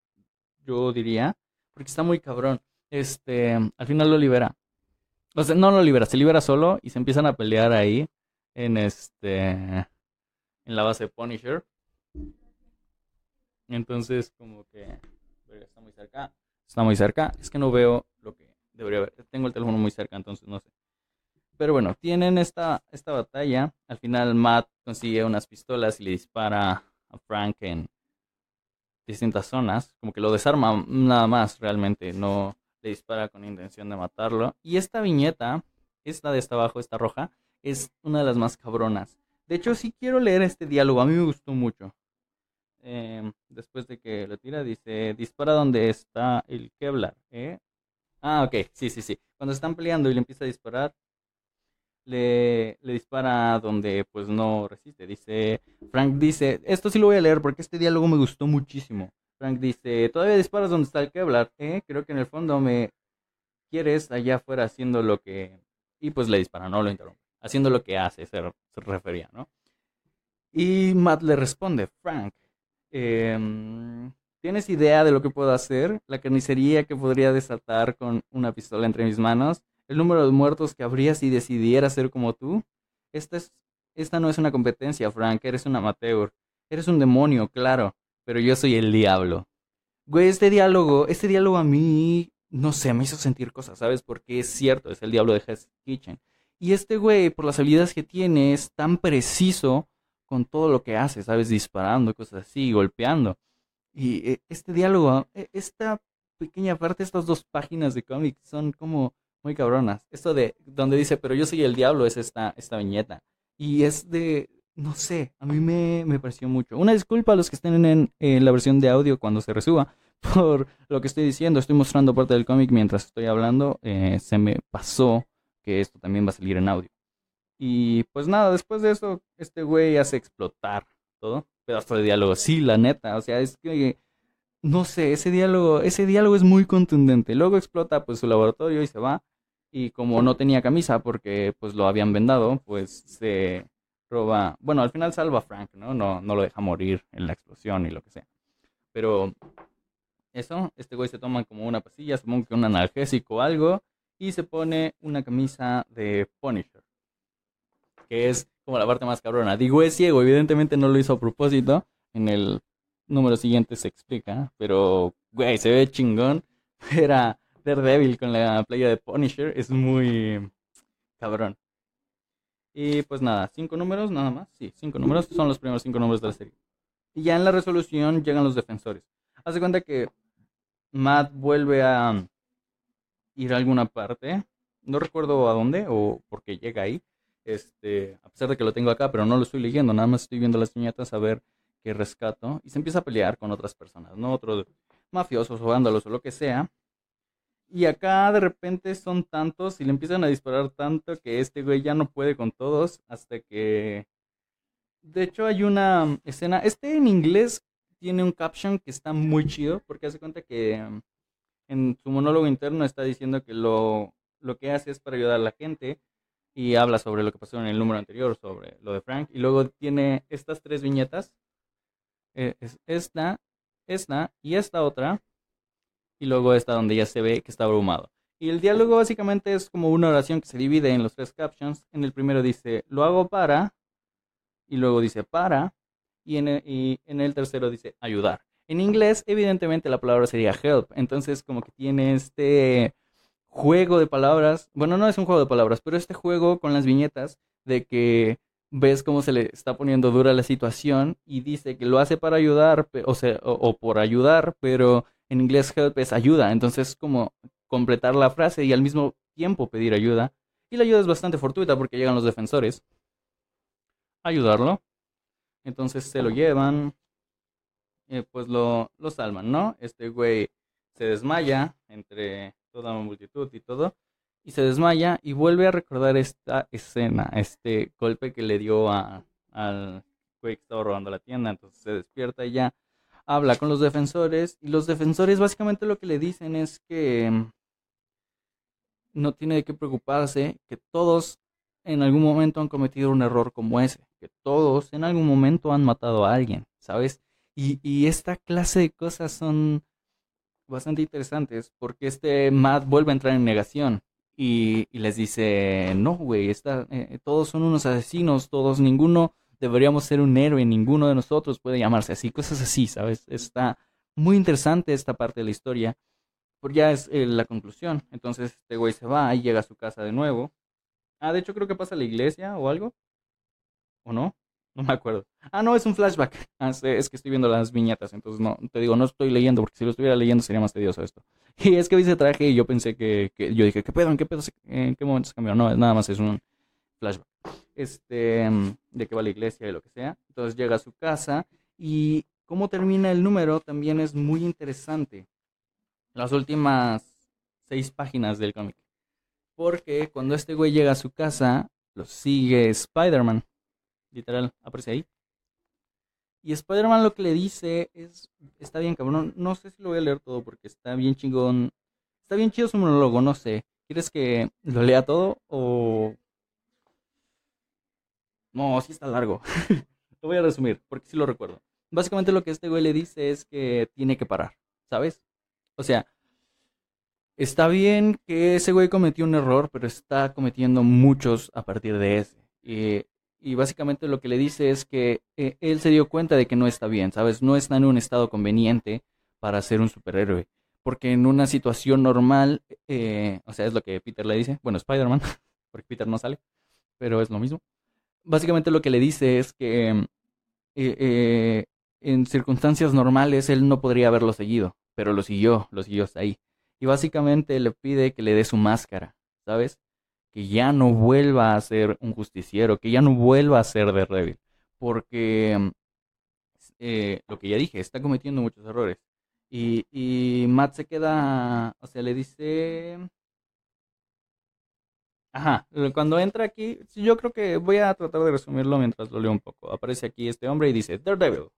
yo diría, porque está muy cabrón. Este, al final lo libera. O sea, no lo libera, se libera solo y se empiezan a pelear ahí en este, en la base Punisher. Entonces como que está muy cerca, está muy cerca. Es que no veo lo que debería ver. Tengo el teléfono muy cerca, entonces no sé. Pero bueno, tienen esta, esta batalla. Al final Matt consigue unas pistolas y le dispara a Frank en distintas zonas. Como que lo desarma nada más realmente. No, le dispara con intención de matarlo. Y esta viñeta, esta de esta abajo, esta roja, es una de las más cabronas. De hecho, sí quiero leer este diálogo, a mí me gustó mucho. Em, después de que lo tira, dice, dispara donde está el Kevlar. ¿eh? Ah, ok, sí, sí, sí. Cuando están peleando y le empieza a disparar, le, le dispara donde pues no resiste. Dice, Frank dice, esto sí lo voy a leer porque este diálogo me gustó muchísimo. Frank dice, todavía disparas donde está el Kevlar, ¿eh? Creo que en el fondo me quieres allá afuera haciendo lo que... Y pues le dispara, no lo interrumpe. Haciendo lo que hace, se, refería, ¿no? Y Matt le responde, Frank, em, ¿tienes idea de lo que puedo hacer? La carnicería que podría desatar con una pistola entre mis manos. El número de muertos que habría si decidiera ser como tú. Esta, es, esta no es una competencia, Frank, eres un amateur. Eres un demonio, claro pero yo soy el diablo. Güey, este diálogo, este diálogo a mí, no sé, me hizo sentir cosas, ¿sabes? Porque es cierto, es el diablo de Hell's Kitchen. Y este güey, por las habilidades que tiene, es tan preciso con todo lo que hace, ¿sabes? Disparando, cosas así, golpeando. Y eh, este diálogo, e, esta pequeña parte, estas dos páginas de cómic son como muy cabronas. Esto de donde dice, pero yo soy el diablo, es esta, esta viñeta. Y es de, no sé, a mí me, me, pareció mucho. Una disculpa a los que estén en, la versión de audio cuando se resuba *laughs* por lo que estoy diciendo. Estoy mostrando parte del cómic mientras estoy hablando. Eh, se me pasó que esto también va a salir en audio. Y pues nada, después de eso, este güey hace explotar todo. Pedazo de diálogo. Sí, la neta. O sea, es que. No sé, ese diálogo, ese diálogo es muy contundente. Luego explota pues su laboratorio y se va. Y como no tenía camisa porque pues lo habían vendado, pues se roba, bueno, al final salva a Frank, ¿no? ¿no? No lo deja morir en la explosión y lo que sea. Pero eso, este güey se toma como una pastilla, supongo que un analgésico o algo, y se pone una camisa de Punisher, que es como la parte más cabrona. Digo, es ciego, evidentemente no lo hizo a propósito, en el número siguiente se explica, pero, güey, se ve chingón. *laughs* Era Daredevil con la playa de Punisher, es muy cabrón. Y pues nada, cinco números nada más. Sí, cinco números son los primeros cinco números de la serie. Y ya en la resolución llegan los defensores. Hace cuenta que Matt vuelve a ir a alguna parte. No recuerdo a dónde o por qué llega ahí. Este, a pesar de que lo tengo acá, pero no lo estoy leyendo, nada más estoy viendo las viñetas a ver qué rescato. Y se empieza a pelear con otras personas, ¿no? Otros mafiosos o vándalos o lo que sea. Y acá de repente son tantos y le empiezan a disparar tanto que este güey ya no puede con todos hasta que... De hecho hay una escena, este en inglés tiene un caption que está muy chido porque hace cuenta que um, en su monólogo interno está diciendo que lo, lo que hace es para ayudar a la gente y habla sobre lo que pasó en el número anterior, sobre lo de Frank. Y luego tiene estas tres viñetas. Eh, es esta, esta y esta otra y luego está donde ya se ve que está abrumado. Y el diálogo básicamente es como una oración que se divide en los tres captions. En el primero dice, lo hago para, y luego dice para, y en el, y en el tercero dice ayudar. En inglés, evidentemente, la palabra sería help. Entonces, como que tiene este juego de palabras. Bueno, no es un juego de palabras, pero este juego con las viñetas de que ves cómo se le está poniendo dura la situación y dice que lo hace para ayudar, o, sea, o por ayudar, pero en inglés help es ayuda, entonces como completar la frase y al mismo tiempo pedir ayuda. Y la ayuda es bastante fortuita porque llegan los defensores ayudarlo. Entonces se lo llevan, eh, pues lo, lo salvan, ¿no? Este güey se desmaya entre toda la multitud y todo. Y se desmaya y vuelve a recordar esta escena, este golpe que le dio a, al güey que estaba robando la tienda. Entonces se despierta y ya habla con los defensores y los defensores básicamente lo que le dicen es que mm, no tiene de qué preocuparse, que todos en algún momento han cometido un error como ese, que todos en algún momento han matado a alguien, ¿sabes? Y, esta clase de cosas son bastante interesantes porque este Matt vuelve a entrar en negación y, les dice, no, güey, eh, todos son unos asesinos, todos, ninguno deberíamos ser un héroe, ninguno de nosotros puede llamarse así, cosas así, ¿sabes? Está muy interesante esta parte de la historia, porque ya es eh, la conclusión. Entonces este güey se va y llega a su casa de nuevo. Ah, de hecho creo que pasa a la iglesia o algo. ¿O no? No me acuerdo. Ah, no, es un flashback. Ah, es que estoy viendo las viñetas, entonces no, te digo, no estoy leyendo, porque si lo estuviera leyendo sería más tedioso esto. *laughs* Y es que vi ese traje y yo pensé que, yo dije, ¿qué pedo? ¿En qué pedo? ¿En qué momento se cambió? No, nada más es un flashback. Este, de que va a la iglesia y lo que sea. Entonces llega a su casa y cómo termina el número también es muy interesante. Las últimas seis páginas del cómic. Porque cuando este güey llega a su casa, lo sigue Spider-Man. Literal, aparece ahí. Y Spider-Man lo que le dice es, está bien cabrón, no sé si lo voy a leer todo porque está bien chingón. Está bien chido su monólogo, no sé. ¿Quieres que lo lea todo o... No, sí está largo. *laughs* lo voy a resumir porque sí lo recuerdo. Básicamente lo que este güey le dice es que tiene que parar, ¿sabes? O sea, está bien que ese güey cometió un error, pero está cometiendo muchos a partir de ese. Y básicamente lo que le dice es que eh, él se dio cuenta de que no está bien, ¿sabes? No está en un estado conveniente para ser un superhéroe. Porque en una situación normal, eh, o sea, es lo que Peter le dice, bueno, Spider-Man, *laughs* porque Peter no sale, pero es lo mismo. Básicamente lo que le dice es que eh, en circunstancias normales él no podría haberlo seguido, pero lo siguió, lo siguió hasta ahí. Y básicamente le pide que le dé su máscara, ¿sabes? que ya no vuelva a ser un justiciero, que ya no vuelva a ser de Revil, porque mm, eh, lo que ya dije, está cometiendo muchos errores. Y, y Matt se queda, o sea, le dice... Ajá, cuando entra aquí, yo creo que voy a tratar de resumirlo mientras lo leo un poco. Aparece aquí este hombre y dice, Daredevil.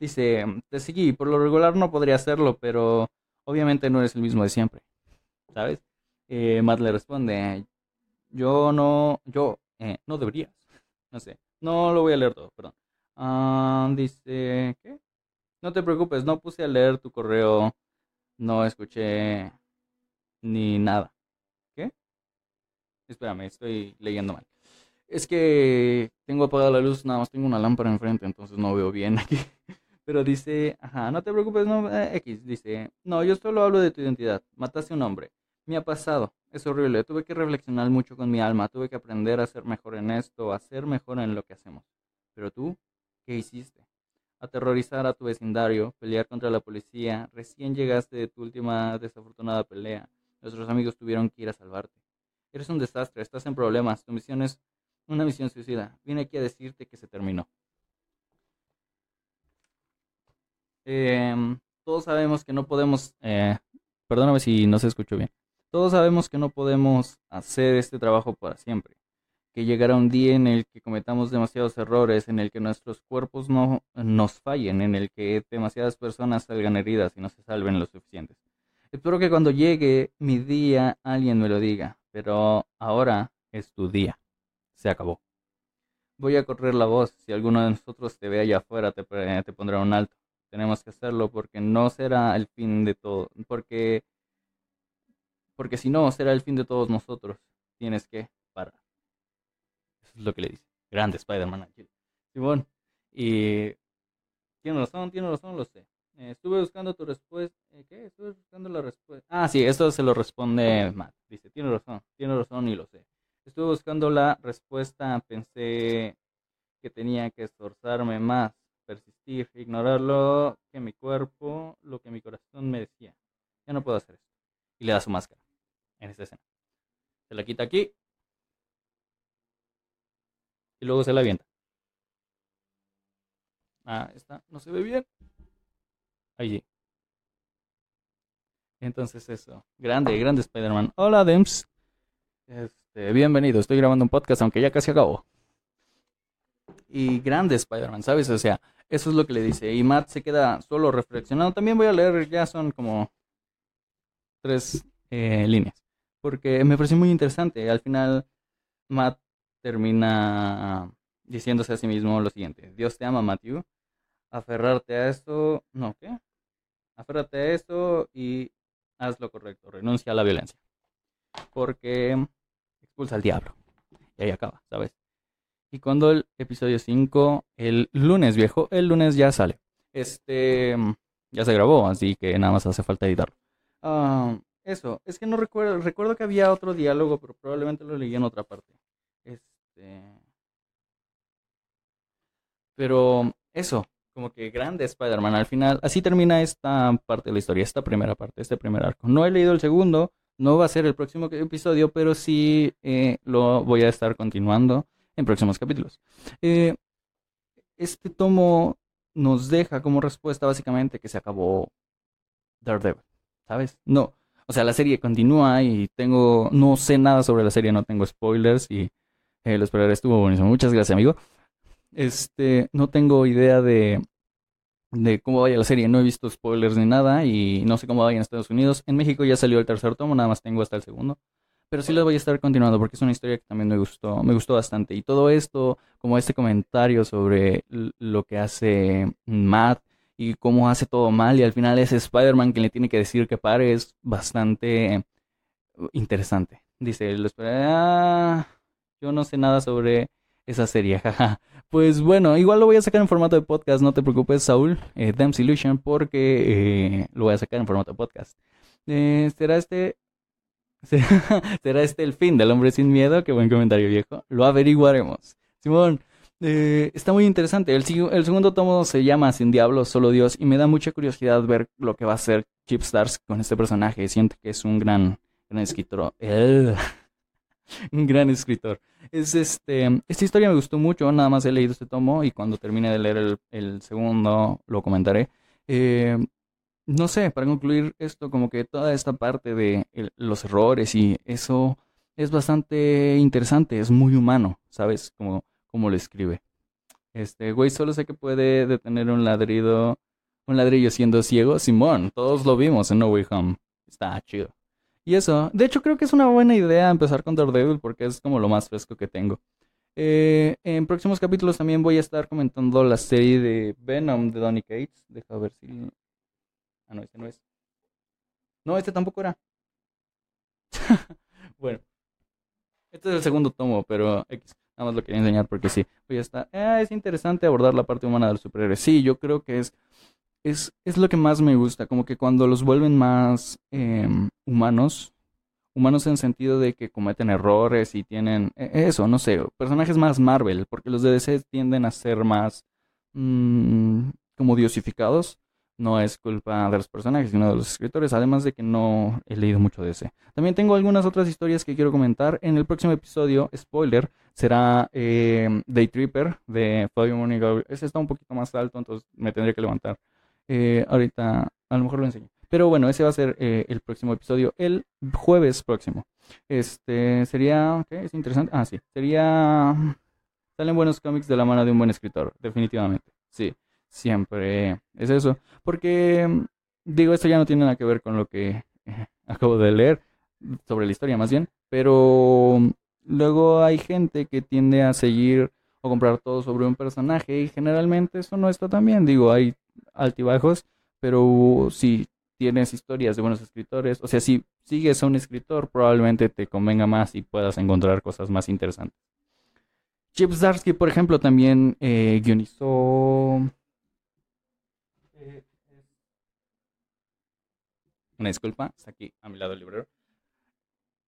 Dice, te seguí, por lo regular no podría hacerlo, pero obviamente no eres el mismo de siempre. ¿Sabes? Eh, Matt le responde, yo no, yo, eh, no deberías. No sé, no lo voy a leer todo, perdón. Ah, dice, ¿qué? No te preocupes, no puse a leer tu correo, no escuché ni nada. Espérame, estoy leyendo mal. Es que tengo apagada la luz, nada más tengo una lámpara enfrente, entonces no veo bien aquí. *laughs* Pero dice, ajá, no te preocupes, no, eh, X, dice, no, yo solo hablo de tu identidad. Mataste a un hombre. Me ha pasado. Es horrible. Tuve que reflexionar mucho con mi alma. Tuve que aprender a ser mejor en esto, a ser mejor en lo que hacemos. Pero tú, ¿qué hiciste? Aterrorizar a tu vecindario, pelear contra la policía. Recién llegaste de tu última desafortunada pelea. Nuestros amigos tuvieron que ir a salvarte. Eres un desastre, estás en problemas. Tu misión es una misión suicida. Vine aquí a decirte que se terminó. Em, todos sabemos que no podemos... Eh, perdóname si no se escuchó bien. Todos sabemos que no podemos hacer este trabajo para siempre, que llegará un día en el que cometamos demasiados errores, en el que nuestros cuerpos no nos fallen, en el que demasiadas personas salgan heridas y no se salven lo suficientes. Espero que cuando llegue mi día alguien me lo diga, pero ahora es tu día. Se acabó. Voy a correr la voz. Si alguno de nosotros te ve allá afuera, te, te pondrá un alto. Tenemos que hacerlo porque no será el fin de todo. Porque porque si no, será el fin de todos nosotros. Tienes que parar. Eso es lo que le dice. Grande Spider-Man. Simón. Y tiene razón, tiene razón, lo sé. Eh, estuve buscando tu respuesta. Eh, ¿Qué? Estuve buscando la respuesta. Ah, sí, esto se lo responde Matt. Dice, tiene razón, tiene razón y lo sé. Estuve buscando la respuesta, pensé que tenía que esforzarme más, persistir, ignorar lo que mi cuerpo, lo que mi corazón me decía. Ya no puedo hacer esto. Y le da su máscara en esta escena. Se la quita aquí. Y luego se la avienta. Ah, esta no se ve bien. Allí. Entonces eso. Grande, grande Spider-Man. Hola, Dems. Este, bienvenido. Estoy grabando un podcast, aunque ya casi acabó. Y grande Spider-Man, ¿sabes? O sea, eso es lo que le dice. Y Matt se queda solo reflexionando. También voy a leer, ya son como tres eh, líneas porque me pareció muy interesante. Al final, Matt termina diciéndose a sí mismo lo siguiente: Dios te ama, Matthew. Aferrarte a esto, no, ¿qué? Aférrate a esto y haz lo correcto, renuncia a la violencia. Porque expulsa al diablo. Y ahí acaba, ¿sabes? Y cuando el episodio 5, el lunes viejo, el lunes ya sale. Este ya se grabó, así que nada más hace falta editarlo. Ah, eso, es que no recuerdo, recuerdo que había otro diálogo, pero probablemente lo leí en otra parte. Este... Pero eso, como que grande Spider-Man al final. Así termina esta parte de la historia, esta primera parte, este primer arco. No he leído el segundo, no va a ser el próximo episodio, pero sí eh, lo voy a estar continuando en próximos capítulos. Eh, este tomo nos deja como respuesta básicamente que se acabó Daredevil, ¿sabes? No, o sea, la serie continúa y tengo, no sé nada sobre la serie, no tengo spoilers y eh, lo estuvo buenísimo. Muchas gracias, amigo. Este, no tengo idea de, cómo vaya la serie, no he visto spoilers ni nada y no sé cómo vaya en Estados Unidos. En México ya salió el tercer tomo, nada más tengo hasta el segundo. Pero sí lo voy a estar continuando porque es una historia que también me gustó, me gustó bastante. Y todo esto, como este comentario sobre lo que hace Matt y cómo hace todo mal y al final es Spider-Man quien le tiene que decir que pare, es bastante interesante. Dice, ah, yo no sé nada sobre esa serie, *laughs* jaja. Pues bueno, igual lo voy a sacar en formato de podcast, no te preocupes, Saúl, eh, Illusion, porque eh, lo voy a sacar en formato de podcast. Eh, ¿Será este *laughs* ¿Será este el fin del hombre sin miedo? Qué buen comentario, viejo. Lo averiguaremos. Simón, eh, está muy interesante. El, el, segundo tomo se llama Sin Diablo, Solo Dios, y me da mucha curiosidad ver lo que va a hacer Chip Stars con este personaje. Siento que es un gran, gran escritor. Un gran escritor. Es este, esta historia me gustó mucho, nada más he leído este tomo y cuando termine de leer el, segundo lo comentaré. Eh, no sé, para concluir esto, como que toda esta parte de los errores y eso es bastante interesante, es muy humano, ¿sabes? Como, como lo escribe. Este, güey, solo sé que puede detener un ladrido, un ladrillo siendo ciego. Simón, todos lo vimos en No Way Home. Está chido. Y eso, de hecho creo que es una buena idea empezar con Daredevil porque es como lo más fresco que tengo. Eh, en próximos capítulos también voy a estar comentando la serie de Venom de Donny Cates. Deja ver si Ah, no, este no es. No, este tampoco era. *laughs* bueno. Este es el segundo tomo, pero. Nada más lo quería enseñar porque sí. Pues ya está. Es interesante abordar la parte humana del superhéroe. Sí, yo creo que es, es, es lo que más me gusta. Como que cuando los vuelven más em, humanos. Humanos en sentido de que cometen errores y tienen e, eso, no sé, personajes más Marvel, porque los de DC tienden a ser más mm, como diosificados no es culpa de los personajes, sino de los escritores, además de que no he leído mucho de ese. También tengo algunas otras historias que quiero comentar. En el próximo episodio, spoiler, será eh, Day Tripper de Fabio Monigo. Ese está un poquito más alto, entonces me tendría que levantar. Eh, ahorita a lo mejor lo enseño. Pero bueno, ese va a ser eh, el próximo episodio, el jueves próximo. Este sería, ¿qué? Es interesante. Ah, sí, sería... Salen buenos cómics de la mano de un buen escritor, definitivamente. Sí siempre es eso. Porque, digo, esto ya no tiene nada que ver con lo que *laughs* acabo de leer, sobre la historia más bien, pero luego hay gente que tiende a seguir o comprar todo sobre un personaje y generalmente eso no está tan bien. Digo, hay altibajos, pero si tienes historias de buenos escritores, o sea, si sigues a un escritor, probablemente te convenga más y puedas encontrar cosas más interesantes. Chip Zdarsky, por ejemplo, también eh, guionizó Una disculpa, está aquí a mi lado el librero.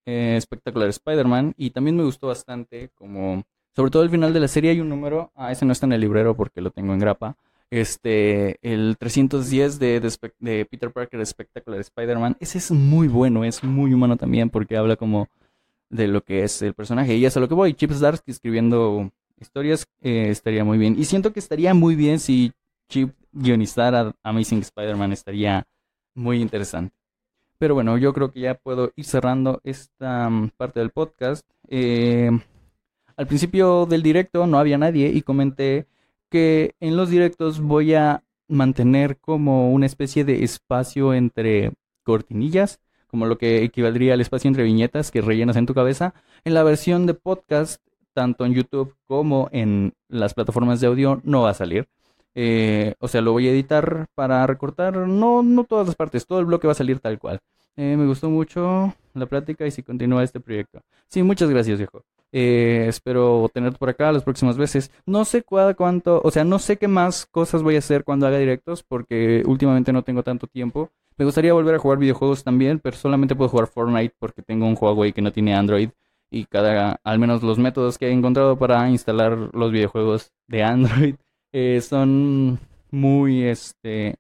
Eh, espectacular Spider-Man. Y también me gustó bastante como... Sobre todo el final de la serie hay un número. Ah, ese no está en el librero porque lo tengo en grapa. Este, el 310 de, de, Peter Parker, Espectacular Spider-Man. Ese es muy bueno, es muy humano también porque habla como de lo que es el personaje. Y es a lo que voy. Chip Zdarsky escribiendo historias eh, estaría muy bien. Y siento que estaría muy bien si Chip guionizara Amazing Spider-Man. Estaría muy interesante. Pero bueno, yo creo que ya puedo ir cerrando esta mm, parte del podcast. Eh, al principio del directo no había nadie y comenté que en los directos voy a mantener como una especie de espacio entre cortinillas, como lo que equivaldría al espacio entre viñetas que rellenas en tu cabeza. En la versión de podcast, tanto en YouTube como en las plataformas de audio, no va a salir. Eh, o sea, lo voy a editar para recortar, no, no todas las partes, todo el bloque va a salir tal cual. Eh, me gustó mucho la plática y si continúa este proyecto. Sí, muchas gracias, viejo. Eh, espero tenerte por acá las próximas veces. No sé cuánto, o sea, no sé qué más cosas voy a hacer cuando haga directos porque últimamente no tengo tanto tiempo. Me gustaría volver a jugar videojuegos también, pero solamente puedo jugar Fortnite porque tengo un Huawei que no tiene Android y cada, al menos los métodos que he encontrado para instalar los videojuegos de Android *laughs* eh, son muy, este,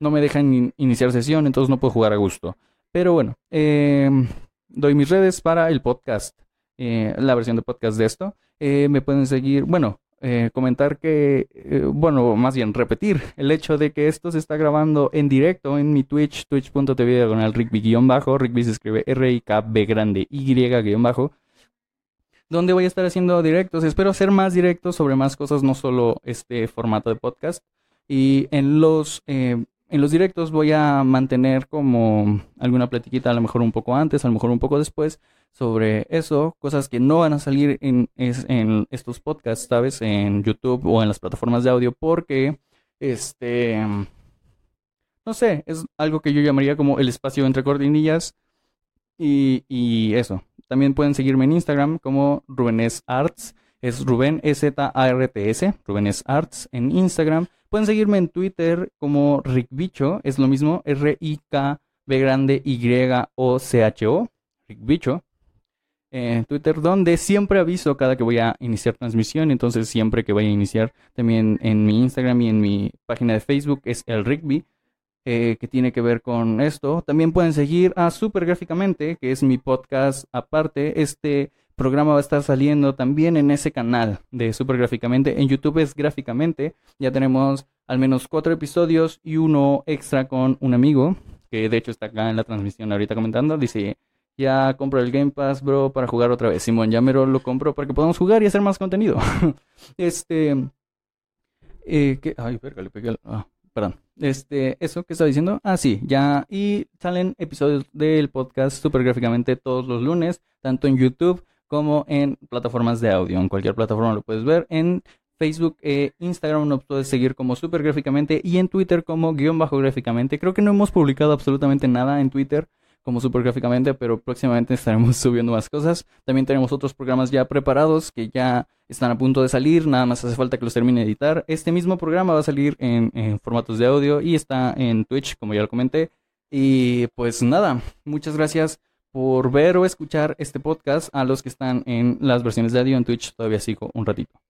no me dejan iniciar sesión, entonces no puedo jugar a gusto. Pero bueno, em, doy mis redes para el podcast, eh, la versión de podcast de esto. Eh, me pueden seguir, bueno, eh, comentar que, bueno, más bien repetir el hecho de que esto se está grabando en directo en mi Twitch, twitch.tv el Rigby-bajo, Rigby se escribe R-I-K-B grande Y-bajo, donde voy a estar haciendo directos. Espero hacer más directos sobre más cosas, no solo este formato de podcast. Y en los en los directos voy a mantener como alguna platiquita, a lo mejor un poco antes, a lo mejor un poco después, sobre eso, cosas que no van a salir en, estos podcasts, ¿sabes? En YouTube o en las plataformas de audio, porque, este, no sé, es algo que yo llamaría como el espacio entre cortinillas y, y eso. También pueden seguirme en Instagram como Rubenes Arts, es Rubén E-Z-A-R-T-S, Rubenes Arts en Instagram. Pueden seguirme en Twitter como Rick Bicho, es lo mismo, R-I-K-B grande Y-O-C-H-O, Rick Bicho. En Twitter, donde siempre aviso cada que voy a iniciar transmisión, entonces siempre que vaya a iniciar, también en mi Instagram y en mi página de Facebook es el Rigby, eh, que tiene que ver con esto. También pueden seguir a Super Gráficamente, que es mi podcast aparte. Este programa va a estar saliendo también en ese canal de Super Gráficamente. En YouTube es Gráficamente. Ya tenemos al menos cuatro episodios y uno extra con un amigo, que de hecho está acá en la transmisión ahorita comentando. Dice, ya compro el Game Pass, bro, para jugar otra vez. Simón, ya mero lo compro para que podamos jugar y hacer más contenido. *laughs* este... Eh, que, ay, verga, le pegué Ah, perdón. Este, eso que estaba diciendo. Ah, sí, ya. Y salen episodios del podcast super gráficamente todos los lunes, tanto en YouTube como en plataformas de audio. En cualquier plataforma lo puedes ver. En Facebook e Instagram nos puedes seguir como super gráficamente y en Twitter como guion bajo gráficamente. Creo que no hemos publicado absolutamente nada en Twitter como super gráficamente, pero próximamente estaremos *laughs* subiendo más cosas. También tenemos otros programas ya preparados que ya están a punto de salir, nada más hace falta que los termine de editar. Este mismo programa va a salir en, en formatos de audio y está en Twitch, como ya lo comenté. Y pues nada, muchas gracias por ver o escuchar este podcast. A los que están en las versiones de audio en Twitch todavía sigo un ratito.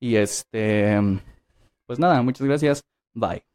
Y este, pues nada, muchas gracias. Bye.